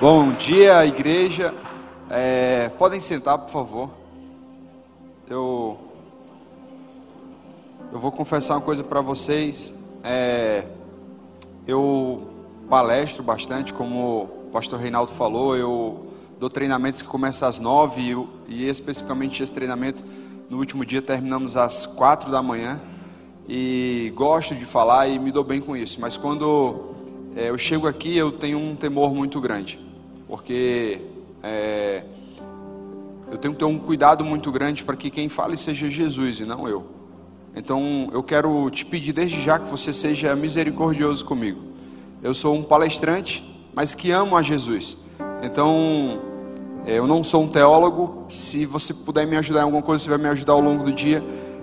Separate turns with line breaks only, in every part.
Bom dia, igreja. É, podem sentar, por favor. Eu, eu vou confessar uma coisa para vocês. É, eu palestro bastante, como o pastor Reinaldo falou. Eu dou treinamentos que começam às nove e, e especificamente esse treinamento no último dia terminamos às quatro da manhã. E gosto de falar e me dou bem com isso. Mas quando é, eu chego aqui, eu tenho um temor muito grande porque é, eu tenho que ter um cuidado muito grande para que quem fale seja Jesus e não eu. Então eu quero te pedir desde já que você seja misericordioso comigo. Eu sou um palestrante, mas que amo a Jesus. Então é, eu não sou um teólogo. Se você puder me ajudar em alguma coisa, você vai me ajudar ao longo do dia.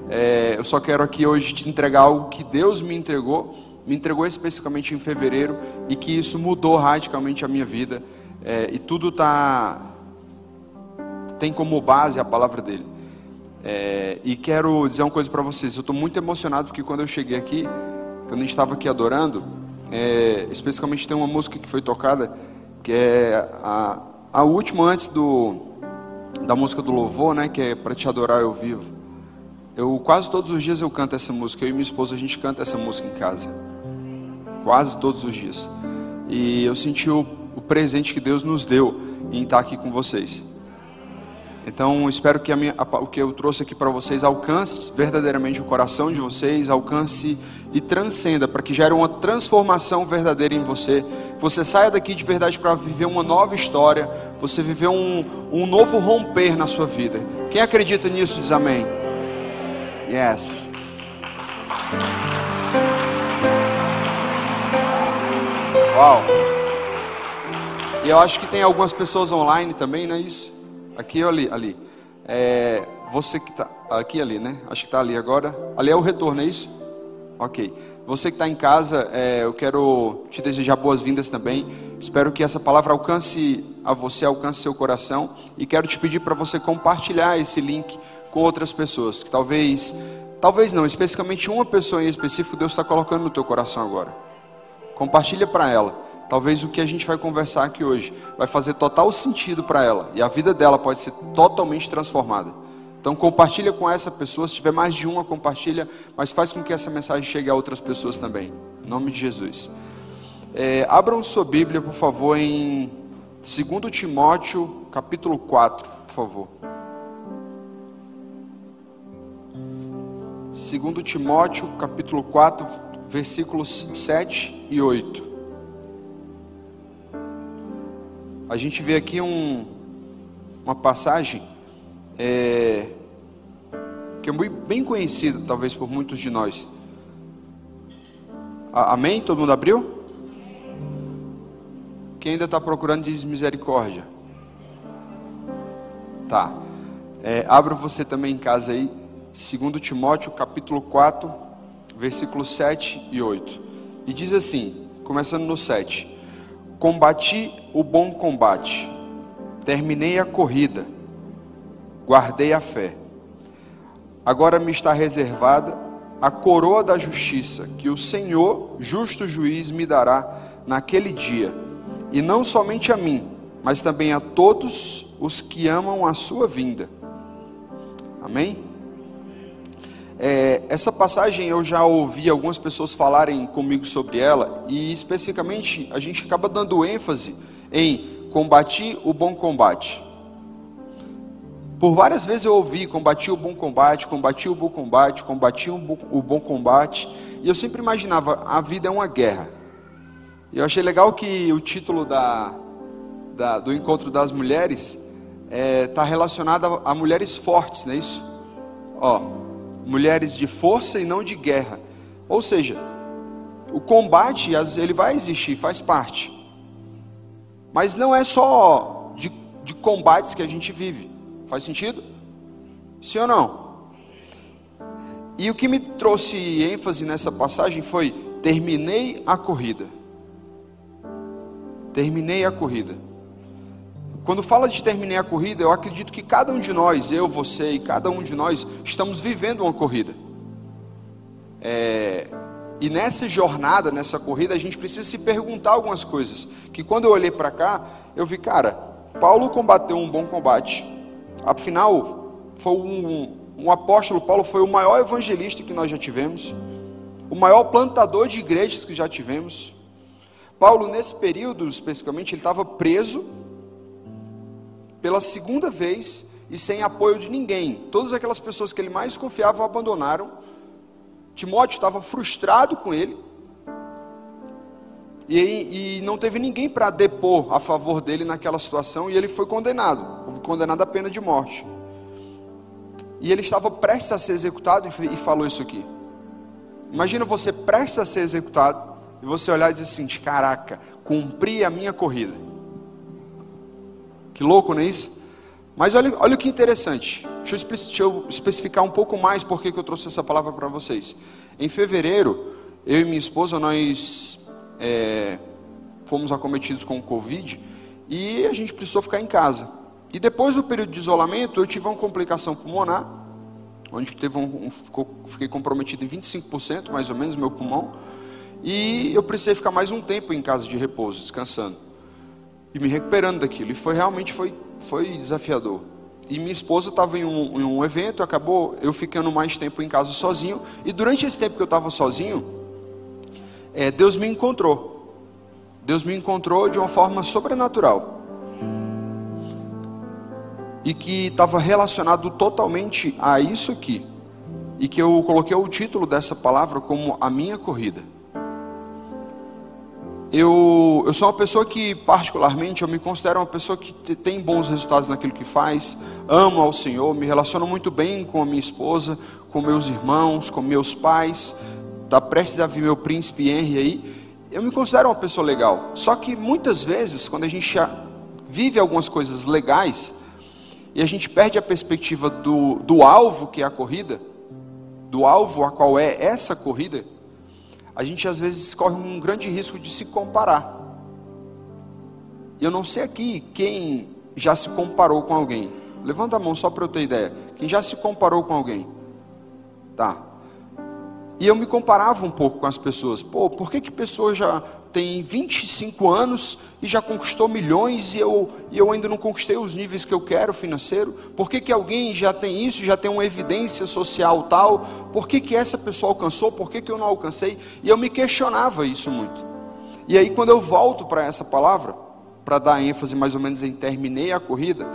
É, eu só quero aqui hoje te entregar algo que Deus me entregou, me entregou especificamente em fevereiro e que isso mudou radicalmente a minha vida. É, e tudo tá tem como base a palavra dele. É, e quero dizer uma coisa para vocês. Eu estou muito emocionado porque quando eu cheguei aqui, quando a gente estava aqui adorando, é, tem uma música que foi tocada que é a, a última antes do da música do louvor, né? Que é para te adorar eu vivo. Eu quase todos os dias eu canto essa música. Eu e minha esposa a gente canta essa música em casa. Quase todos os dias. E eu senti o o presente que Deus nos deu em estar aqui com vocês. Então, espero que a minha, a, o que eu trouxe aqui para vocês alcance verdadeiramente o coração de vocês, alcance e transcenda, para que gere uma transformação verdadeira em você. Você saia daqui de verdade para viver uma nova história, você viver um, um novo romper na sua vida. Quem acredita nisso diz amém. Yes. Uau. E eu acho que tem algumas pessoas online também, não é isso? Aqui ou ali? Ali. É, você que está aqui ali, né? Acho que está ali agora. Ali é o retorno, é isso? Ok. Você que está em casa, é, eu quero te desejar boas-vindas também. Espero que essa palavra alcance a você, alcance seu coração. E quero te pedir para você compartilhar esse link com outras pessoas. Que talvez, talvez não, especificamente uma pessoa em específico, Deus está colocando no teu coração agora. Compartilha para ela. Talvez o que a gente vai conversar aqui hoje vai fazer total sentido para ela e a vida dela pode ser totalmente transformada. Então compartilha com essa pessoa, se tiver mais de uma, compartilha, mas faz com que essa mensagem chegue a outras pessoas também. Em nome de Jesus. É, abram sua Bíblia, por favor, em 2 Timóteo, capítulo 4, por favor. 2 Timóteo, capítulo 4, versículos 7 e 8. A gente vê aqui um, uma passagem é, que é bem conhecida, talvez por muitos de nós. Amém? Todo mundo abriu? Quem ainda está procurando diz misericórdia. Tá. É, abra você também em casa aí, 2 Timóteo capítulo 4, versículos 7 e 8. E diz assim, começando no 7. Combati o bom combate, terminei a corrida, guardei a fé. Agora me está reservada a coroa da justiça, que o Senhor, justo juiz, me dará naquele dia, e não somente a mim, mas também a todos os que amam a sua vinda. Amém? É, essa passagem eu já ouvi algumas pessoas falarem comigo sobre ela, e especificamente a gente acaba dando ênfase em combati o bom combate. Por várias vezes eu ouvi combati o bom combate, combati o bom combate, combati o bom combate, e eu sempre imaginava a vida é uma guerra. E eu achei legal que o título da, da do encontro das mulheres está é, tá relacionado a, a mulheres fortes, não é isso? Ó, mulheres de força e não de guerra. Ou seja, o combate ele vai existir, faz parte. Mas não é só de, de combates que a gente vive. Faz sentido? Sim ou não? E o que me trouxe ênfase nessa passagem foi: terminei a corrida. Terminei a corrida. Quando fala de terminei a corrida, eu acredito que cada um de nós, eu, você e cada um de nós, estamos vivendo uma corrida. É, e nessa jornada, nessa corrida, a gente precisa se perguntar algumas coisas. Que quando eu olhei para cá, eu vi, cara, Paulo combateu um bom combate. Afinal, foi um, um apóstolo, Paulo foi o maior evangelista que nós já tivemos, o maior plantador de igrejas que já tivemos. Paulo, nesse período especificamente, ele estava preso pela segunda vez e sem apoio de ninguém. Todas aquelas pessoas que ele mais confiava abandonaram. Timóteo estava frustrado com ele. E, e não teve ninguém para depor a favor dele naquela situação, e ele foi condenado, condenado à pena de morte. E ele estava prestes a ser executado e falou isso aqui. Imagina você prestes a ser executado e você olhar e dizer assim: caraca, cumpri a minha corrida. Que louco, não é isso? Mas olha, olha o que interessante. Deixa eu, deixa eu especificar um pouco mais por que eu trouxe essa palavra para vocês. Em fevereiro, eu e minha esposa, nós é, fomos acometidos com o Covid e a gente precisou ficar em casa. E depois do período de isolamento, eu tive uma complicação pulmonar, onde teve um, um ficou, fiquei comprometido em 25%, mais ou menos, meu pulmão. E eu precisei ficar mais um tempo em casa de repouso, descansando. E me recuperando daquilo. E foi realmente foi, foi desafiador. E minha esposa estava em, um, em um evento, acabou eu ficando mais tempo em casa sozinho. E durante esse tempo que eu estava sozinho, é, Deus me encontrou. Deus me encontrou de uma forma sobrenatural. E que estava relacionado totalmente a isso aqui. E que eu coloquei o título dessa palavra como a minha corrida. Eu, eu sou uma pessoa que, particularmente, eu me considero uma pessoa que tem bons resultados naquilo que faz, amo ao Senhor, me relaciono muito bem com a minha esposa, com meus irmãos, com meus pais, está prestes a vir meu príncipe Henry aí, eu me considero uma pessoa legal. Só que muitas vezes, quando a gente vive algumas coisas legais, e a gente perde a perspectiva do, do alvo que é a corrida, do alvo a qual é essa corrida, a gente às vezes corre um grande risco de se comparar. Eu não sei aqui quem já se comparou com alguém. Levanta a mão só para eu ter ideia. Quem já se comparou com alguém? Tá. E eu me comparava um pouco com as pessoas. Pô, por que que pessoa já tem 25 anos e já conquistou milhões e eu, e eu ainda não conquistei os níveis que eu quero financeiro? Por que que alguém já tem isso, já tem uma evidência social tal? Por que que essa pessoa alcançou? Por que que eu não alcancei? E eu me questionava isso muito. E aí quando eu volto para essa palavra, para dar ênfase mais ou menos em terminei a corrida,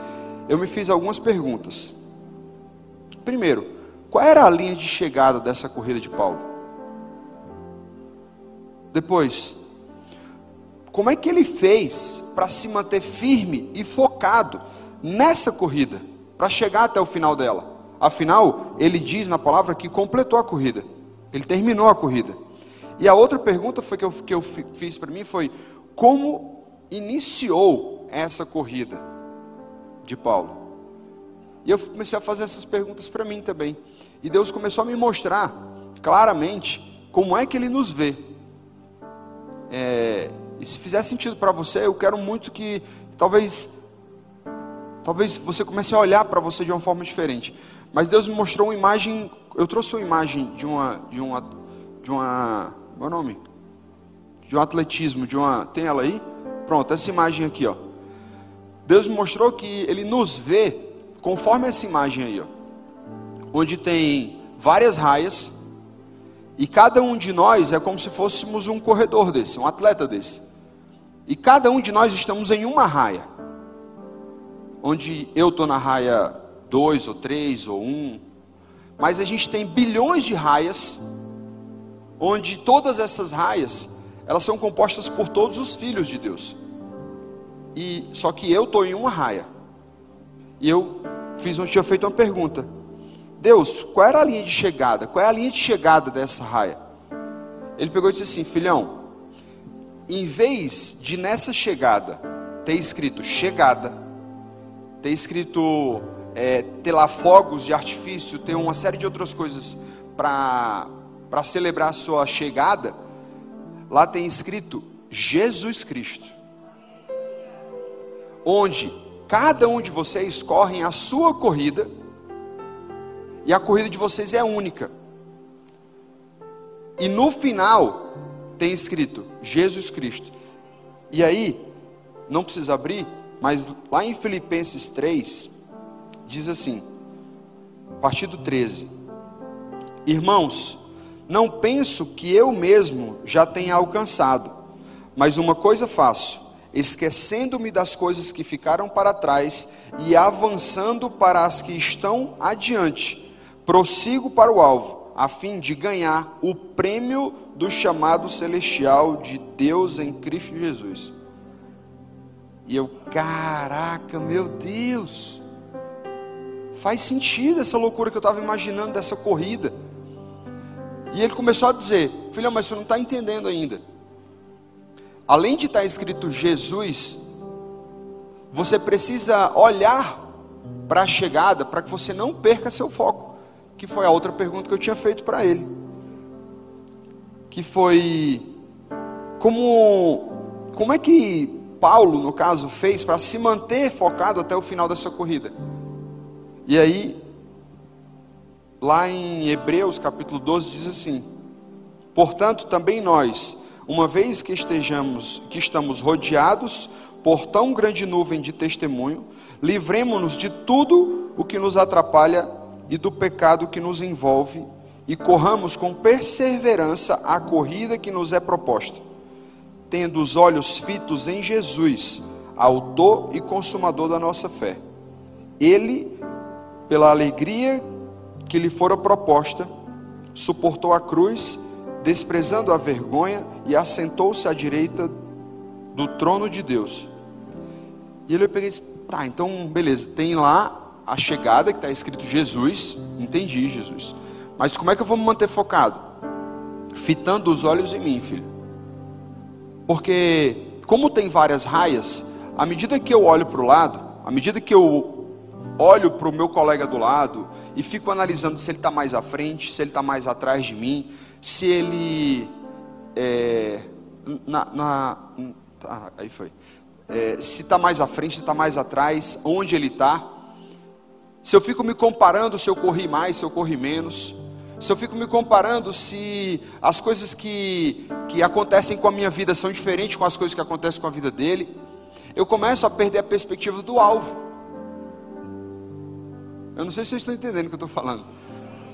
eu me fiz algumas perguntas. Primeiro, qual era a linha de chegada dessa corrida de Paulo? Depois, como é que ele fez para se manter firme e focado nessa corrida, para chegar até o final dela? Afinal, ele diz na palavra que completou a corrida, ele terminou a corrida. E a outra pergunta foi que eu, que eu fiz para mim foi: como iniciou essa corrida de Paulo? E eu comecei a fazer essas perguntas para mim também. E Deus começou a me mostrar claramente como é que Ele nos vê. É, e se fizer sentido para você, eu quero muito que talvez, talvez você comece a olhar para você de uma forma diferente. Mas Deus me mostrou uma imagem. Eu trouxe uma imagem de uma, de uma, de uma, qual é nome? De um atletismo, de uma. Tem ela aí? Pronto, essa imagem aqui, ó. Deus me mostrou que Ele nos vê conforme essa imagem aí, ó onde tem várias raias, e cada um de nós é como se fôssemos um corredor desse, um atleta desse. E cada um de nós estamos em uma raia. Onde eu estou na raia 2 ou 3 ou 1. Um, mas a gente tem bilhões de raias, onde todas essas raias, elas são compostas por todos os filhos de Deus. E só que eu estou em uma raia. E eu fiz, eu tinha feito uma pergunta. Deus, qual era a linha de chegada? Qual é a linha de chegada dessa raia? Ele pegou e disse assim: Filhão, em vez de nessa chegada ter escrito chegada, ter escrito é, ter lá fogos de artifício, ter uma série de outras coisas para celebrar a sua chegada, lá tem escrito Jesus Cristo, onde cada um de vocês correm a sua corrida e a corrida de vocês é única. E no final tem escrito Jesus Cristo. E aí, não precisa abrir, mas lá em Filipenses 3, diz assim, a partir do 13: Irmãos, não penso que eu mesmo já tenha alcançado, mas uma coisa faço, esquecendo-me das coisas que ficaram para trás e avançando para as que estão adiante, prossigo para o alvo, a fim de ganhar o prêmio do chamado celestial de Deus em Cristo Jesus. E eu, caraca, meu Deus, faz sentido essa loucura que eu estava imaginando dessa corrida. E ele começou a dizer: Filhão, mas você não está entendendo ainda. Além de estar tá escrito Jesus, você precisa olhar para a chegada para que você não perca seu foco. Que foi a outra pergunta que eu tinha feito para ele. Que foi: como, como é que Paulo, no caso, fez para se manter focado até o final dessa corrida? E aí, lá em Hebreus capítulo 12 diz assim: Portanto, também nós, uma vez que estejamos, que estamos rodeados por tão grande nuvem de testemunho, livremos-nos de tudo o que nos atrapalha e do pecado que nos envolve e corramos com perseverança a corrida que nos é proposta, tendo os olhos fitos em Jesus, autor e consumador da nossa fé. Ele, pela alegria que lhe fora proposta, suportou a cruz, desprezando a vergonha, e assentou-se à direita do trono de Deus. E ele peguei e disse: tá, então beleza, tem lá a chegada que está escrito Jesus, entendi Jesus, mas como é que eu vou me manter focado? Fitando os olhos em mim, filho, porque como tem várias raias, à medida que eu olho para o lado, à medida que eu olho para o meu colega do lado, e fico analisando se ele está mais à frente, se ele está mais atrás de mim, se ele. É, na, na tá, aí foi. É, se está mais à frente, se está mais atrás, onde ele está. Se eu fico me comparando se eu corri mais, se eu corri menos. Se eu fico me comparando se as coisas que, que acontecem com a minha vida são diferentes com as coisas que acontecem com a vida dele. Eu começo a perder a perspectiva do alvo. Eu não sei se vocês estão entendendo o que eu estou falando.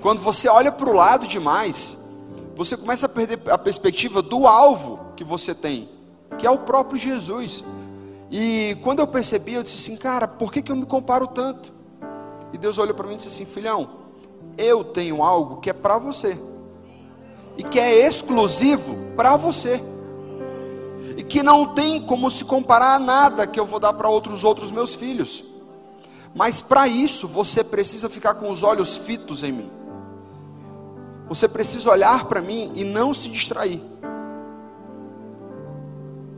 Quando você olha para o lado demais, você começa a perder a perspectiva do alvo que você tem, que é o próprio Jesus. E quando eu percebi, eu disse assim, cara, por que, que eu me comparo tanto? E Deus olhou para mim e disse assim, filhão, eu tenho algo que é para você, e que é exclusivo para você, e que não tem como se comparar a nada que eu vou dar para outros outros meus filhos. Mas para isso você precisa ficar com os olhos fitos em mim. Você precisa olhar para mim e não se distrair.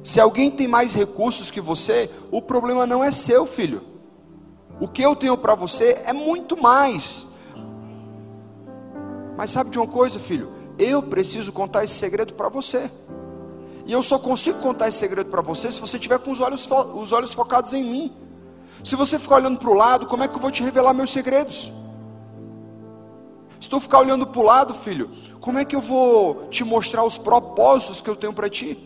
Se alguém tem mais recursos que você, o problema não é seu, filho. O que eu tenho para você é muito mais. Mas sabe de uma coisa, filho? Eu preciso contar esse segredo para você. E eu só consigo contar esse segredo para você se você tiver com os olhos, os olhos focados em mim. Se você ficar olhando para o lado, como é que eu vou te revelar meus segredos? Se ficar olhando para o lado, filho, como é que eu vou te mostrar os propósitos que eu tenho para ti?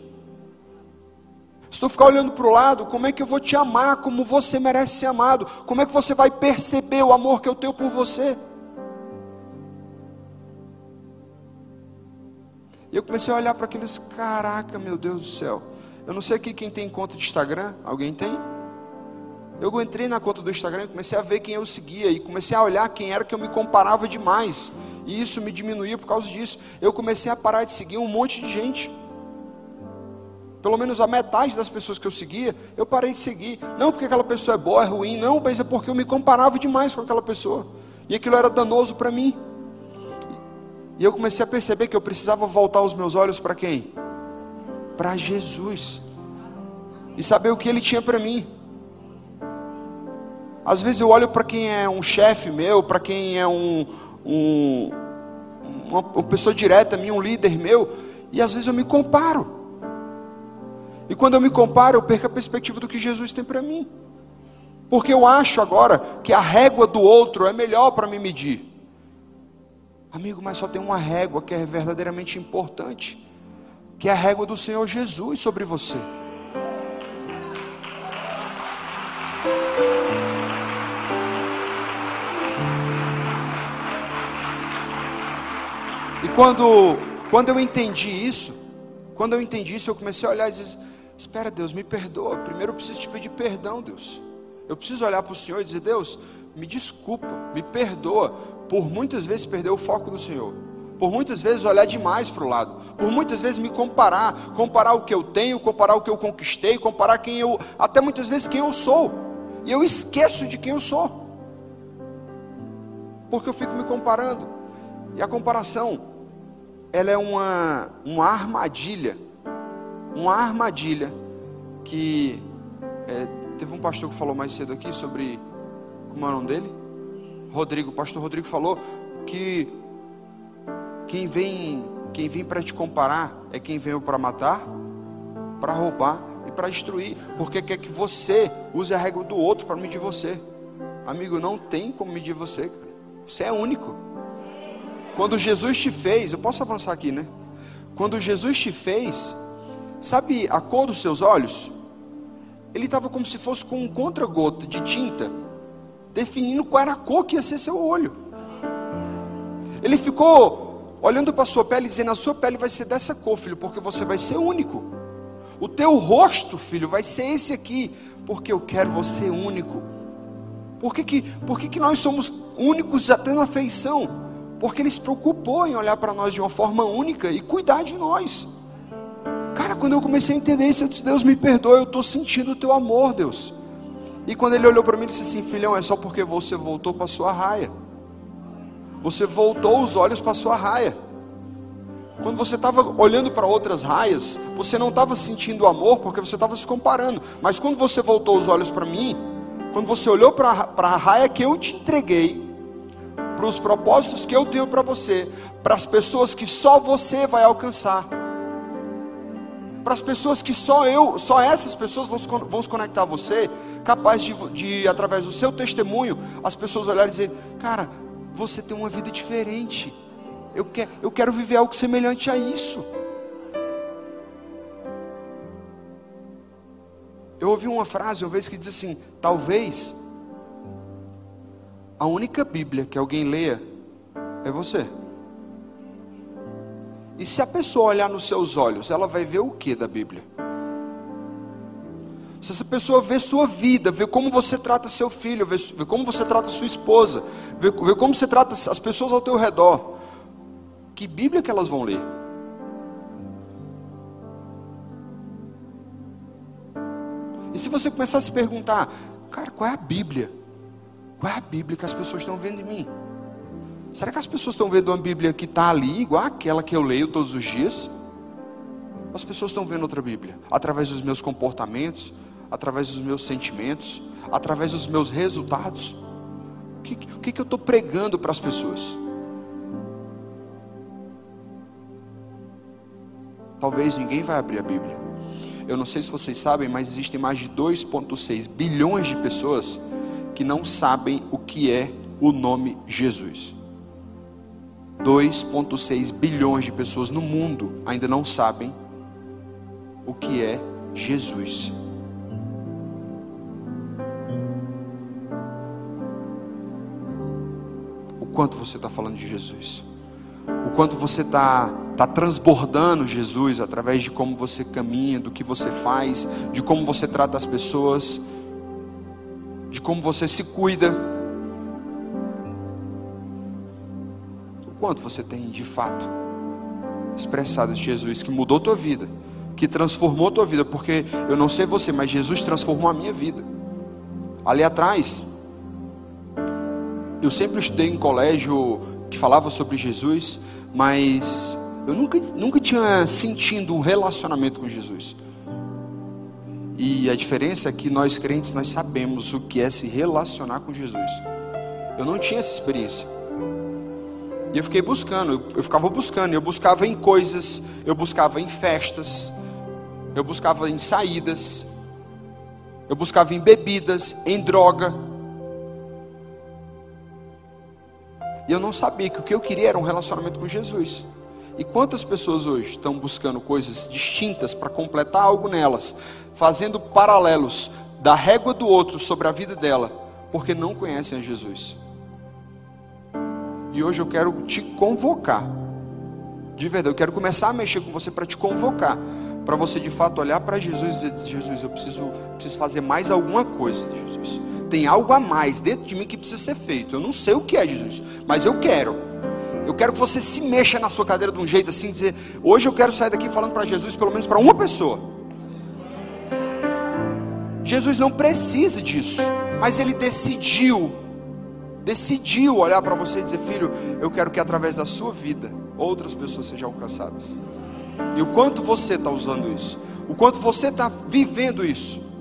Se ficar olhando para o lado, como é que eu vou te amar como você merece ser amado? Como é que você vai perceber o amor que eu tenho por você? E eu comecei a olhar para aqueles, caraca, meu Deus do céu. Eu não sei aqui quem tem conta de Instagram, alguém tem? Eu entrei na conta do Instagram e comecei a ver quem eu seguia e comecei a olhar quem era que eu me comparava demais. E isso me diminuía por causa disso. Eu comecei a parar de seguir um monte de gente. Pelo menos a metade das pessoas que eu seguia, eu parei de seguir. Não porque aquela pessoa é boa, é ruim, não, mas é porque eu me comparava demais com aquela pessoa. E aquilo era danoso para mim. E eu comecei a perceber que eu precisava voltar os meus olhos para quem? Para Jesus. E saber o que ele tinha para mim. Às vezes eu olho para quem é um chefe meu, para quem é um, um, uma, pessoa direta minha, um líder meu, e às vezes eu me comparo. E quando eu me comparo, eu perco a perspectiva do que Jesus tem para mim. Porque eu acho agora que a régua do outro é melhor para me medir. Amigo, mas só tem uma régua que é verdadeiramente importante, que é a régua do Senhor Jesus sobre você. E quando, quando eu entendi isso, quando eu entendi isso, eu comecei a olhar e dizer: Espera, Deus, me perdoa. Primeiro eu preciso te pedir perdão, Deus. Eu preciso olhar para o Senhor e dizer: Deus, me desculpa, me perdoa por muitas vezes perder o foco do Senhor. Por muitas vezes olhar demais para o lado, por muitas vezes me comparar, comparar o que eu tenho, comparar o que eu conquistei, comparar quem eu, até muitas vezes quem eu sou, e eu esqueço de quem eu sou, porque eu fico me comparando, e a comparação ela é uma, uma armadilha, uma armadilha que é, teve um pastor que falou mais cedo aqui sobre como é o nome dele? Rodrigo, o pastor Rodrigo falou que quem vem, quem vem para te comparar é quem veio para matar, para roubar e para destruir, porque quer que você use a regra do outro para medir você. Amigo, não tem como medir você. Você é único. Quando Jesus te fez, eu posso avançar aqui, né? Quando Jesus te fez, sabe a cor dos seus olhos? Ele estava como se fosse com um contra-gota de tinta, definindo qual era a cor que ia ser seu olho. Ele ficou olhando para a sua pele, dizendo: A sua pele vai ser dessa cor, filho, porque você vai ser único. O teu rosto, filho, vai ser esse aqui, porque eu quero você único. Por que, que, por que, que nós somos únicos até na feição? porque Ele se preocupou em olhar para nós de uma forma única e cuidar de nós. Cara, quando eu comecei a entender isso, eu disse: Deus me perdoa, eu estou sentindo o teu amor, Deus. E quando ele olhou para mim, ele disse assim: Filhão, é só porque você voltou para sua raia. Você voltou os olhos para sua raia. Quando você estava olhando para outras raias, você não estava sentindo amor porque você estava se comparando. Mas quando você voltou os olhos para mim, quando você olhou para a raia que eu te entreguei, para os propósitos que eu tenho para você, para as pessoas que só você vai alcançar, para as pessoas que só eu, só essas pessoas vão se conectar a você, capaz de, de, através do seu testemunho, as pessoas olharem e dizer: Cara, você tem uma vida diferente, eu, quer, eu quero viver algo semelhante a isso. Eu ouvi uma frase uma vez que diz assim: Talvez a única Bíblia que alguém leia é você. E se a pessoa olhar nos seus olhos, ela vai ver o que da Bíblia? Se essa pessoa vê sua vida, vê como você trata seu filho, vê, vê como você trata sua esposa, vê, vê como você trata as pessoas ao teu redor, que Bíblia que elas vão ler? E se você começar a se perguntar, cara, qual é a Bíblia? Qual é a Bíblia que as pessoas estão vendo em mim? Será que as pessoas estão vendo uma Bíblia que está ali, igual aquela que eu leio todos os dias? As pessoas estão vendo outra Bíblia, através dos meus comportamentos, através dos meus sentimentos, através dos meus resultados. O que, o que, que eu estou pregando para as pessoas? Talvez ninguém vai abrir a Bíblia. Eu não sei se vocês sabem, mas existem mais de 2,6 bilhões de pessoas que não sabem o que é o nome Jesus. 2,6 bilhões de pessoas no mundo ainda não sabem o que é Jesus. Quanto você está falando de Jesus, o quanto você está tá transbordando Jesus através de como você caminha, do que você faz, de como você trata as pessoas de como você se cuida. O quanto você tem de fato expressado de Jesus que mudou tua vida, que transformou tua vida, porque eu não sei você, mas Jesus transformou a minha vida. Ali atrás, eu sempre estudei em colégio que falava sobre Jesus, mas eu nunca, nunca tinha sentido um relacionamento com Jesus. E a diferença é que nós crentes nós sabemos o que é se relacionar com Jesus. Eu não tinha essa experiência. E eu fiquei buscando, eu ficava buscando, eu buscava em coisas, eu buscava em festas, eu buscava em saídas, eu buscava em bebidas, em droga. E eu não sabia que o que eu queria era um relacionamento com Jesus. E quantas pessoas hoje estão buscando coisas distintas para completar algo nelas, fazendo paralelos da régua do outro sobre a vida dela, porque não conhecem a Jesus. E hoje eu quero te convocar, de verdade, eu quero começar a mexer com você para te convocar, para você de fato olhar para Jesus e dizer: Jesus, eu preciso, preciso fazer mais alguma coisa, Jesus. Tem algo a mais dentro de mim que precisa ser feito. Eu não sei o que é, Jesus, mas eu quero. Eu quero que você se mexa na sua cadeira de um jeito assim, dizer: hoje eu quero sair daqui falando para Jesus, pelo menos para uma pessoa. Jesus não precisa disso, mas ele decidiu, decidiu olhar para você e dizer: Filho, eu quero que através da sua vida outras pessoas sejam alcançadas. E o quanto você está usando isso, o quanto você está vivendo isso.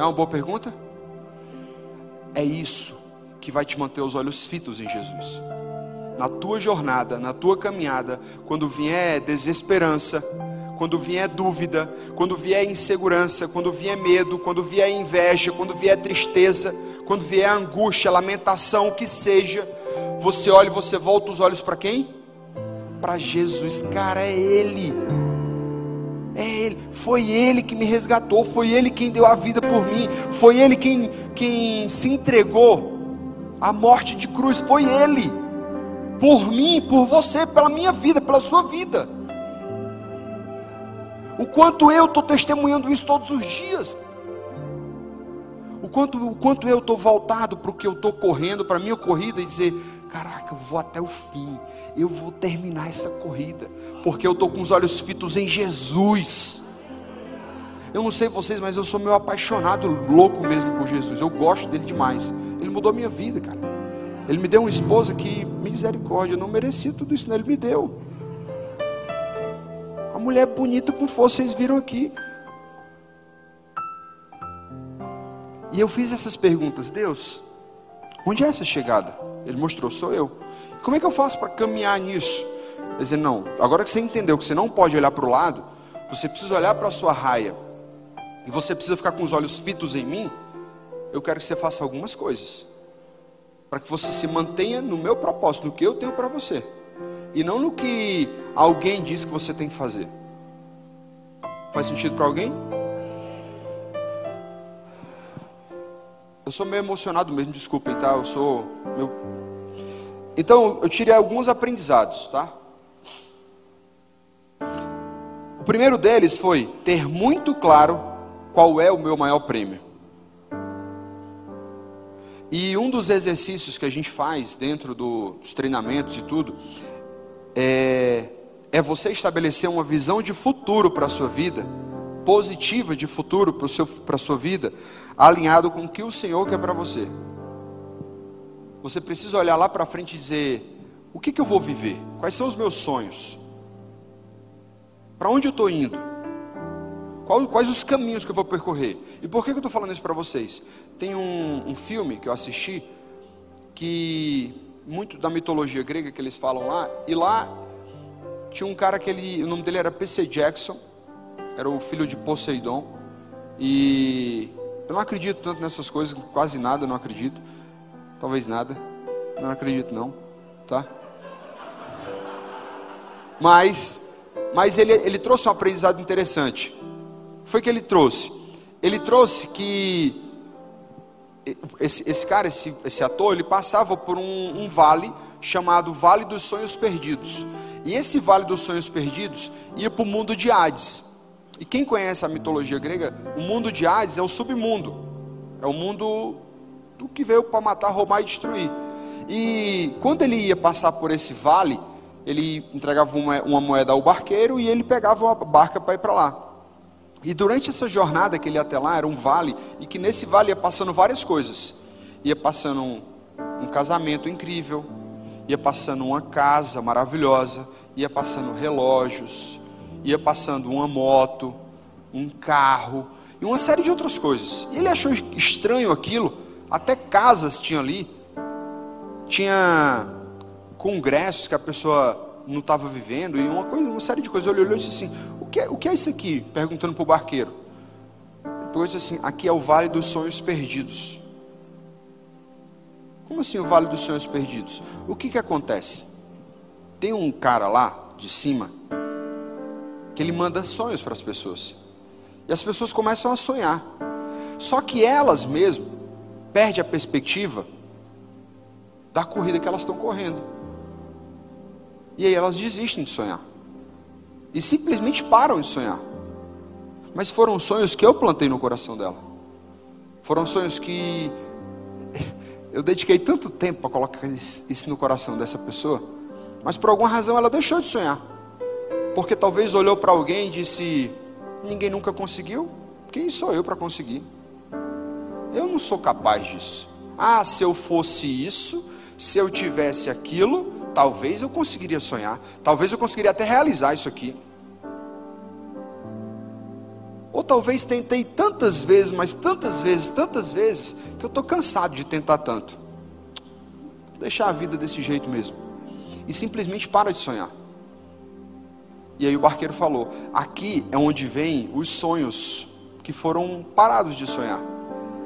É uma boa pergunta? É isso que vai te manter os olhos fitos em Jesus. Na tua jornada, na tua caminhada, quando vier desesperança, quando vier dúvida, quando vier insegurança, quando vier medo, quando vier inveja, quando vier tristeza, quando vier angústia, lamentação, o que seja, você olha e você volta os olhos para quem? Para Jesus, cara, é Ele. É Ele, foi Ele que me resgatou, foi Ele quem deu a vida por mim, foi Ele quem, quem se entregou a morte de cruz foi Ele, por mim, por você, pela minha vida, pela sua vida. O quanto eu estou testemunhando isso todos os dias. O quanto, o quanto eu estou voltado para o que eu estou correndo, para a minha corrida e dizer: caraca, eu vou até o fim, eu vou terminar essa corrida, porque eu estou com os olhos fitos em Jesus. Eu não sei vocês, mas eu sou meio apaixonado, louco mesmo por Jesus. Eu gosto dele demais. Ele mudou minha vida, cara. Ele me deu uma esposa que, misericórdia, eu não merecia tudo isso, não. Ele me deu. A mulher bonita com força, vocês viram aqui. E eu fiz essas perguntas, Deus, onde é essa chegada? Ele mostrou, sou eu. Como é que eu faço para caminhar nisso? Ele dizer, não, agora que você entendeu que você não pode olhar para o lado, você precisa olhar para a sua raia e você precisa ficar com os olhos fitos em mim, eu quero que você faça algumas coisas. Para que você se mantenha no meu propósito, no que eu tenho para você. E não no que alguém diz que você tem que fazer. Faz sentido para alguém? Eu sou meio emocionado mesmo, desculpem, tá? Eu sou. Então, eu tirei alguns aprendizados, tá? O primeiro deles foi ter muito claro qual é o meu maior prêmio. E um dos exercícios que a gente faz dentro do, dos treinamentos e tudo é, é você estabelecer uma visão de futuro para a sua vida, positiva de futuro para a sua vida, alinhado com o que o Senhor quer para você. Você precisa olhar lá para frente e dizer: o que, que eu vou viver? Quais são os meus sonhos? Para onde eu estou indo? quais os caminhos que eu vou percorrer? E por que, que eu estou falando isso para vocês? Tem um, um filme que eu assisti que muito da mitologia grega que eles falam lá, e lá tinha um cara que ele, o nome dele era PC Jackson, era o filho de Poseidon, e eu não acredito tanto nessas coisas, quase nada eu não acredito, talvez nada, não acredito não, tá? Mas, mas ele, ele trouxe um aprendizado interessante foi que ele trouxe? Ele trouxe que esse, esse cara, esse, esse, ator, ele passava por um, um vale chamado Vale dos Sonhos Perdidos. E esse Vale dos Sonhos Perdidos ia para o mundo de Hades. E quem conhece a mitologia grega, o mundo de Hades é o submundo. É o mundo do que veio para matar, roubar e destruir. E quando ele ia passar por esse vale, ele entregava uma, uma moeda ao barqueiro e ele pegava uma barca para ir para lá. E durante essa jornada que ele ia até lá, era um vale, e que nesse vale ia passando várias coisas. Ia passando um, um casamento incrível, ia passando uma casa maravilhosa, ia passando relógios, ia passando uma moto, um carro e uma série de outras coisas. E ele achou estranho aquilo, até casas tinha ali, tinha congressos que a pessoa não estava vivendo e uma, coisa, uma série de coisas. Ele olhou e disse assim: que, é, o que é isso aqui? Perguntando para o barqueiro. Depois disse assim: aqui é o vale dos sonhos perdidos. Como assim o vale dos sonhos perdidos? O que, que acontece? Tem um cara lá de cima que ele manda sonhos para as pessoas. E as pessoas começam a sonhar. Só que elas mesmo perdem a perspectiva da corrida que elas estão correndo. E aí elas desistem de sonhar. E simplesmente param de sonhar. Mas foram sonhos que eu plantei no coração dela. Foram sonhos que eu dediquei tanto tempo para colocar isso no coração dessa pessoa, mas por alguma razão ela deixou de sonhar. Porque talvez olhou para alguém e disse: Ninguém nunca conseguiu, quem sou eu para conseguir? Eu não sou capaz disso. Ah, se eu fosse isso, se eu tivesse aquilo, talvez eu conseguiria sonhar, talvez eu conseguiria até realizar isso aqui. Ou talvez tentei tantas vezes, mas tantas vezes, tantas vezes, que eu estou cansado de tentar tanto. Deixar a vida desse jeito mesmo. E simplesmente para de sonhar. E aí o barqueiro falou: aqui é onde vêm os sonhos que foram parados de sonhar.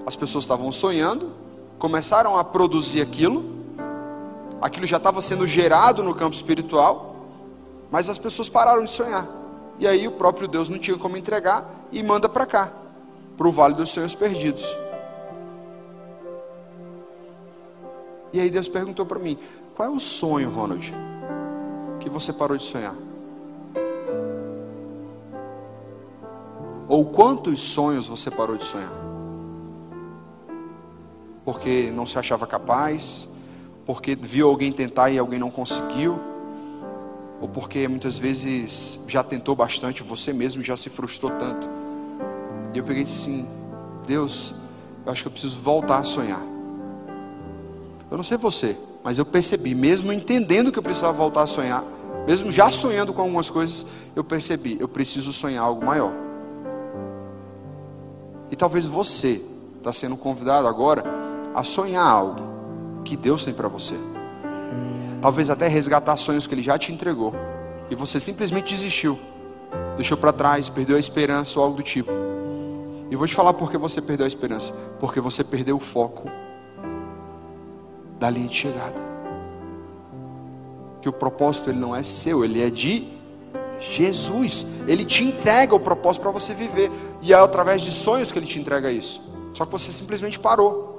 As pessoas estavam sonhando, começaram a produzir aquilo, aquilo já estava sendo gerado no campo espiritual, mas as pessoas pararam de sonhar. E aí o próprio Deus não tinha como entregar e manda para cá, para o vale dos sonhos perdidos. E aí Deus perguntou para mim: qual é o sonho, Ronald, que você parou de sonhar? Ou quantos sonhos você parou de sonhar? Porque não se achava capaz, porque viu alguém tentar e alguém não conseguiu, ou porque muitas vezes já tentou bastante, você mesmo já se frustrou tanto. E eu peguei e disse assim: Deus, eu acho que eu preciso voltar a sonhar. Eu não sei você, mas eu percebi, mesmo entendendo que eu precisava voltar a sonhar, mesmo já sonhando com algumas coisas, eu percebi, eu preciso sonhar algo maior. E talvez você está sendo convidado agora a sonhar algo que Deus tem para você. Talvez até resgatar sonhos que Ele já te entregou e você simplesmente desistiu, deixou para trás, perdeu a esperança ou algo do tipo. E vou te falar por que você perdeu a esperança, porque você perdeu o foco da linha de chegada. Que o propósito ele não é seu, ele é de Jesus. Ele te entrega o propósito para você viver e é através de sonhos que ele te entrega isso. Só que você simplesmente parou.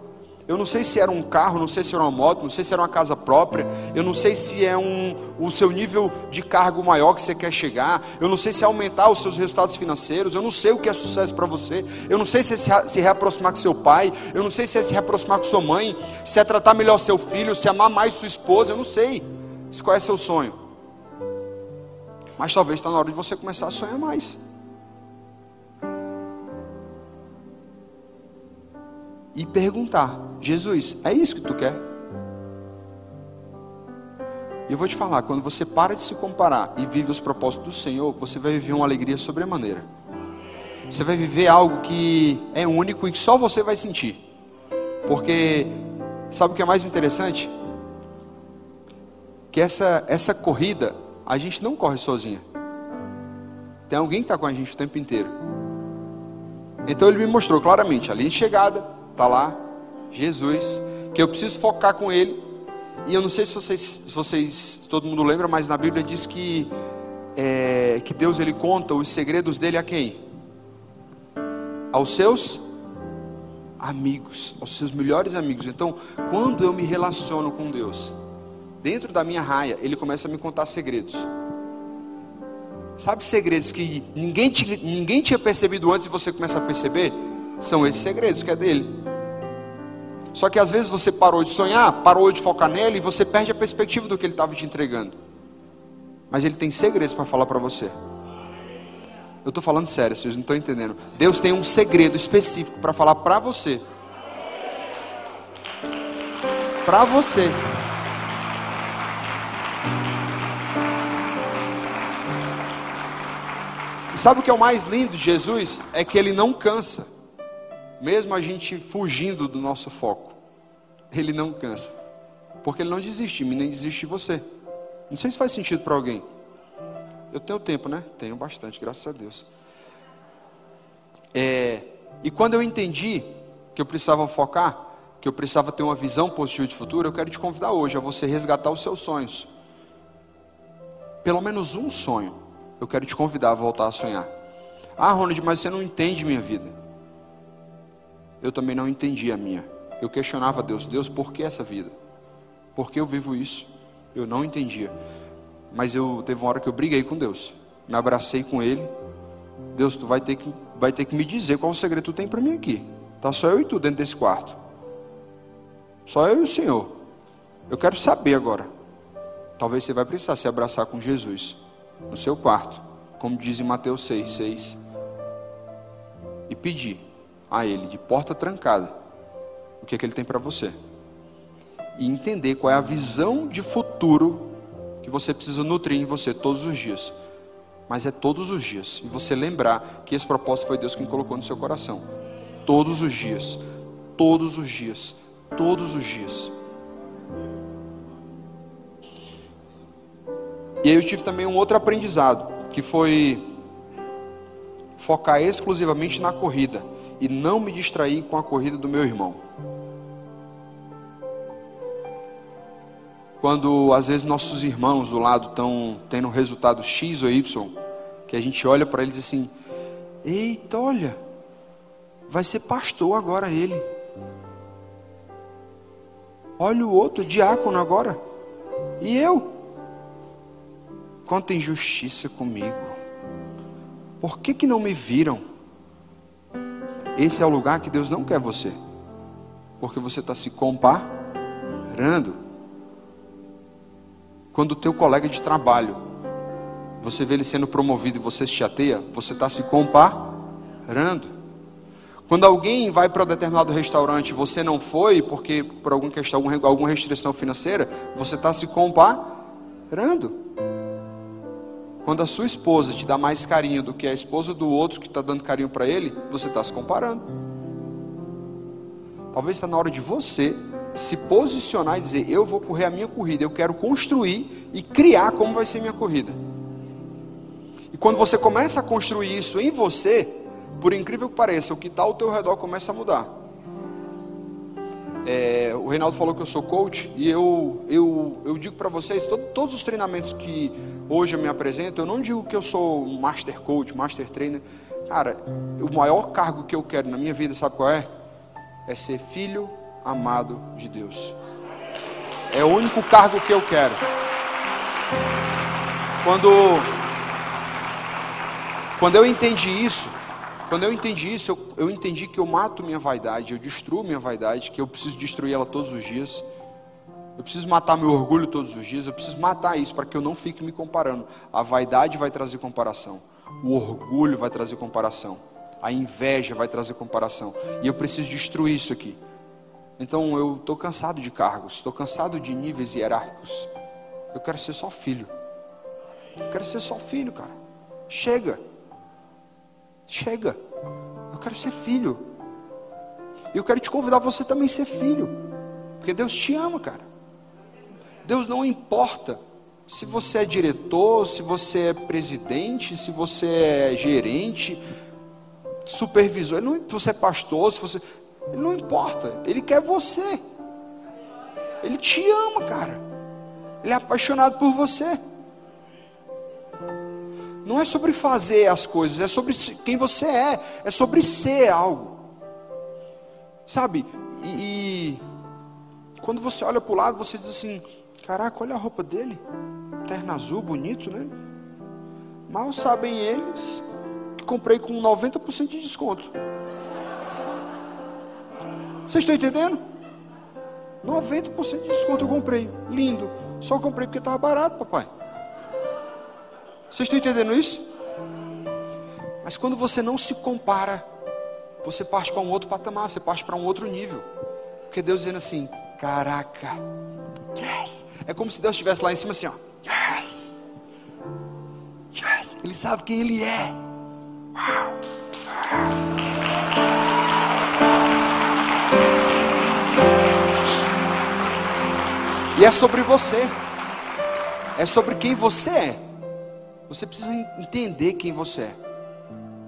Eu não sei se era um carro, não sei se era uma moto, não sei se era uma casa própria, eu não sei se é um, o seu nível de cargo maior que você quer chegar, eu não sei se é aumentar os seus resultados financeiros, eu não sei o que é sucesso para você, eu não sei se é se, se reaproximar com seu pai, eu não sei se é se reaproximar com sua mãe, se é tratar melhor seu filho, se é amar mais sua esposa, eu não sei se qual é seu sonho. Mas talvez está na hora de você começar a sonhar mais. e perguntar: Jesus, é isso que tu quer? E eu vou te falar: quando você para de se comparar e vive os propósitos do Senhor, você vai viver uma alegria sobremaneira. Você vai viver algo que é único e que só você vai sentir. Porque, sabe o que é mais interessante? Que essa, essa corrida, a gente não corre sozinha. Tem alguém que está com a gente o tempo inteiro. Então ele me mostrou claramente a linha de chegada, Está lá, Jesus, que eu preciso focar com Ele. E eu não sei se vocês, se vocês todo mundo lembra, mas na Bíblia diz que, é, que Deus ele conta os segredos dele a quem? Aos seus amigos, aos seus melhores amigos. Então, quando eu me relaciono com Deus, dentro da minha raia, Ele começa a me contar segredos. Sabe segredos que ninguém, ninguém tinha percebido antes e você começa a perceber? São esses segredos que é dele. Só que às vezes você parou de sonhar, parou de focar nele e você perde a perspectiva do que ele estava te entregando. Mas ele tem segredos para falar para você. Eu estou falando sério, vocês não estão entendendo. Deus tem um segredo específico para falar para você. Para você. Sabe o que é o mais lindo de Jesus? É que ele não cansa mesmo a gente fugindo do nosso foco, ele não cansa, porque ele não desiste de mim, nem desiste de você. Não sei se faz sentido para alguém. Eu tenho tempo, né? Tenho bastante, graças a Deus. É, e quando eu entendi que eu precisava focar, que eu precisava ter uma visão positiva de futuro, eu quero te convidar hoje a você resgatar os seus sonhos. Pelo menos um sonho, eu quero te convidar a voltar a sonhar. Ah, Ronald, mas você não entende minha vida. Eu também não entendi a minha. Eu questionava Deus, Deus, por que essa vida? Por que eu vivo isso? Eu não entendia. Mas eu teve uma hora que eu briguei com Deus. Me abracei com ele. Deus, tu vai ter que, vai ter que me dizer qual o segredo tu tem para mim aqui. Tá só eu e tu dentro desse quarto. Só eu e o Senhor. Eu quero saber agora. Talvez você vai precisar se abraçar com Jesus no seu quarto, como diz em Mateus 6, 6, e pedir a Ele, de porta trancada, o que, é que Ele tem para você. E entender qual é a visão de futuro que você precisa nutrir em você todos os dias. Mas é todos os dias. E você lembrar que esse propósito foi Deus quem colocou no seu coração. Todos os dias. Todos os dias. Todos os dias. E aí eu tive também um outro aprendizado, que foi focar exclusivamente na corrida e não me distrair com a corrida do meu irmão. Quando às vezes nossos irmãos do lado estão tendo resultado X ou Y, que a gente olha para eles assim: eita, olha, vai ser pastor agora ele. Olha o outro, diácono agora. E eu? Quanta injustiça comigo. Por que, que não me viram? Esse é o lugar que Deus não quer você. Porque você está se comparando. Quando o teu colega de trabalho, você vê ele sendo promovido e você se chateia, você está se comparando. Quando alguém vai para um determinado restaurante e você não foi, porque por alguma questão, alguma restrição financeira, você está se comparando. Quando a sua esposa te dá mais carinho do que a esposa do outro que está dando carinho para ele, você está se comparando. Talvez está na hora de você se posicionar e dizer: Eu vou correr a minha corrida, eu quero construir e criar como vai ser minha corrida. E quando você começa a construir isso em você, por incrível que pareça, o que está ao teu redor começa a mudar. É, o Reinaldo falou que eu sou coach e eu, eu, eu digo para vocês, todo, todos os treinamentos que hoje eu me apresento, eu não digo que eu sou master coach, master trainer. Cara, o maior cargo que eu quero na minha vida, sabe qual é? É ser filho amado de Deus. É o único cargo que eu quero. Quando quando eu entendi isso, quando eu entendi isso, eu, eu entendi que eu mato minha vaidade, eu destruo minha vaidade, que eu preciso destruir ela todos os dias. Eu preciso matar meu orgulho todos os dias, eu preciso matar isso para que eu não fique me comparando. A vaidade vai trazer comparação, o orgulho vai trazer comparação, a inveja vai trazer comparação, e eu preciso destruir isso aqui. Então eu estou cansado de cargos, estou cansado de níveis hierárquicos. Eu quero ser só filho. Eu quero ser só filho, cara. Chega. Chega. Eu quero ser filho. E eu quero te convidar você também a ser filho. Porque Deus te ama, cara. Deus não importa se você é diretor, se você é presidente, se você é gerente, supervisor, ele não, se você é pastor, se você. Ele não importa. Ele quer você. Ele te ama, cara. Ele é apaixonado por você. Não é sobre fazer as coisas, é sobre quem você é, é sobre ser algo. Sabe? E, e quando você olha para o lado, você diz assim: Caraca, olha a roupa dele. Terno azul, bonito, né? Mal sabem eles que comprei com 90% de desconto. Vocês estão entendendo? 90% de desconto eu comprei. Lindo. Só comprei porque estava barato, papai. Vocês estão entendendo isso? Mas quando você não se compara, você parte para um outro patamar, você parte para um outro nível. Porque Deus dizendo assim: Caraca, yes. É como se Deus estivesse lá em cima assim, ó. Yes. Yes. Ele sabe quem Ele é. E é sobre você. É sobre quem você é. Você precisa entender quem você é.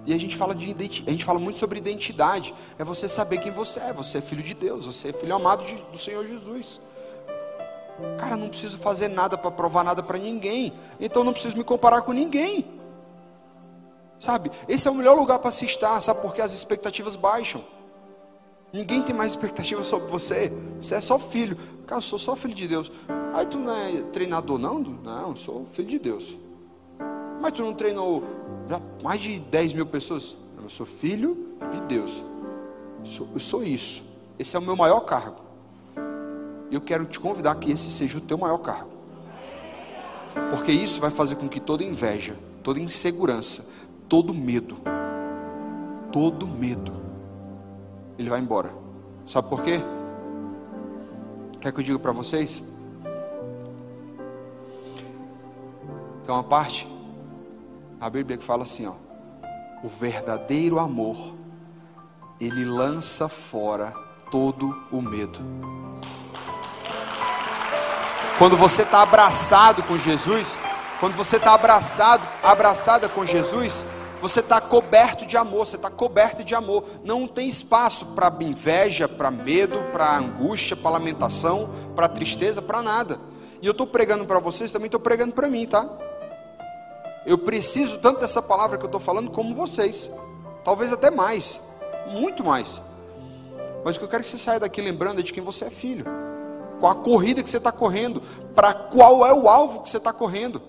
E a gente fala de a gente fala muito sobre identidade. É você saber quem você é. Você é filho de Deus. Você é filho amado de, do Senhor Jesus. Cara, não preciso fazer nada para provar nada para ninguém. Então não preciso me comparar com ninguém. Sabe? Esse é o melhor lugar para se estar, sabe? Porque as expectativas baixam. Ninguém tem mais expectativa sobre você. Você é só filho. Cara, eu sou só filho de Deus. Aí tu não é treinador, não? Não, eu sou filho de Deus. Mas tu não treinou mais de 10 mil pessoas? Eu sou filho de Deus. Eu sou, eu sou isso. Esse é o meu maior cargo. E eu quero te convidar que esse seja o teu maior cargo. Porque isso vai fazer com que toda inveja, toda insegurança, todo medo, todo medo, ele vai embora. Sabe por quê? Quer que eu diga para vocês? Tem uma parte, a Bíblia que fala assim, ó, o verdadeiro amor, ele lança fora todo o medo. Quando você está abraçado com Jesus, quando você está abraçado, abraçada com Jesus, você está coberto de amor, você está coberto de amor. Não tem espaço para inveja, para medo, para angústia, para lamentação, para tristeza, para nada. E eu estou pregando para vocês, também estou pregando para mim, tá? Eu preciso tanto dessa palavra que eu estou falando como vocês. Talvez até mais, muito mais. Mas o que eu quero que você saia daqui lembrando é de quem você é filho qual a corrida que você está correndo, para qual é o alvo que você está correndo.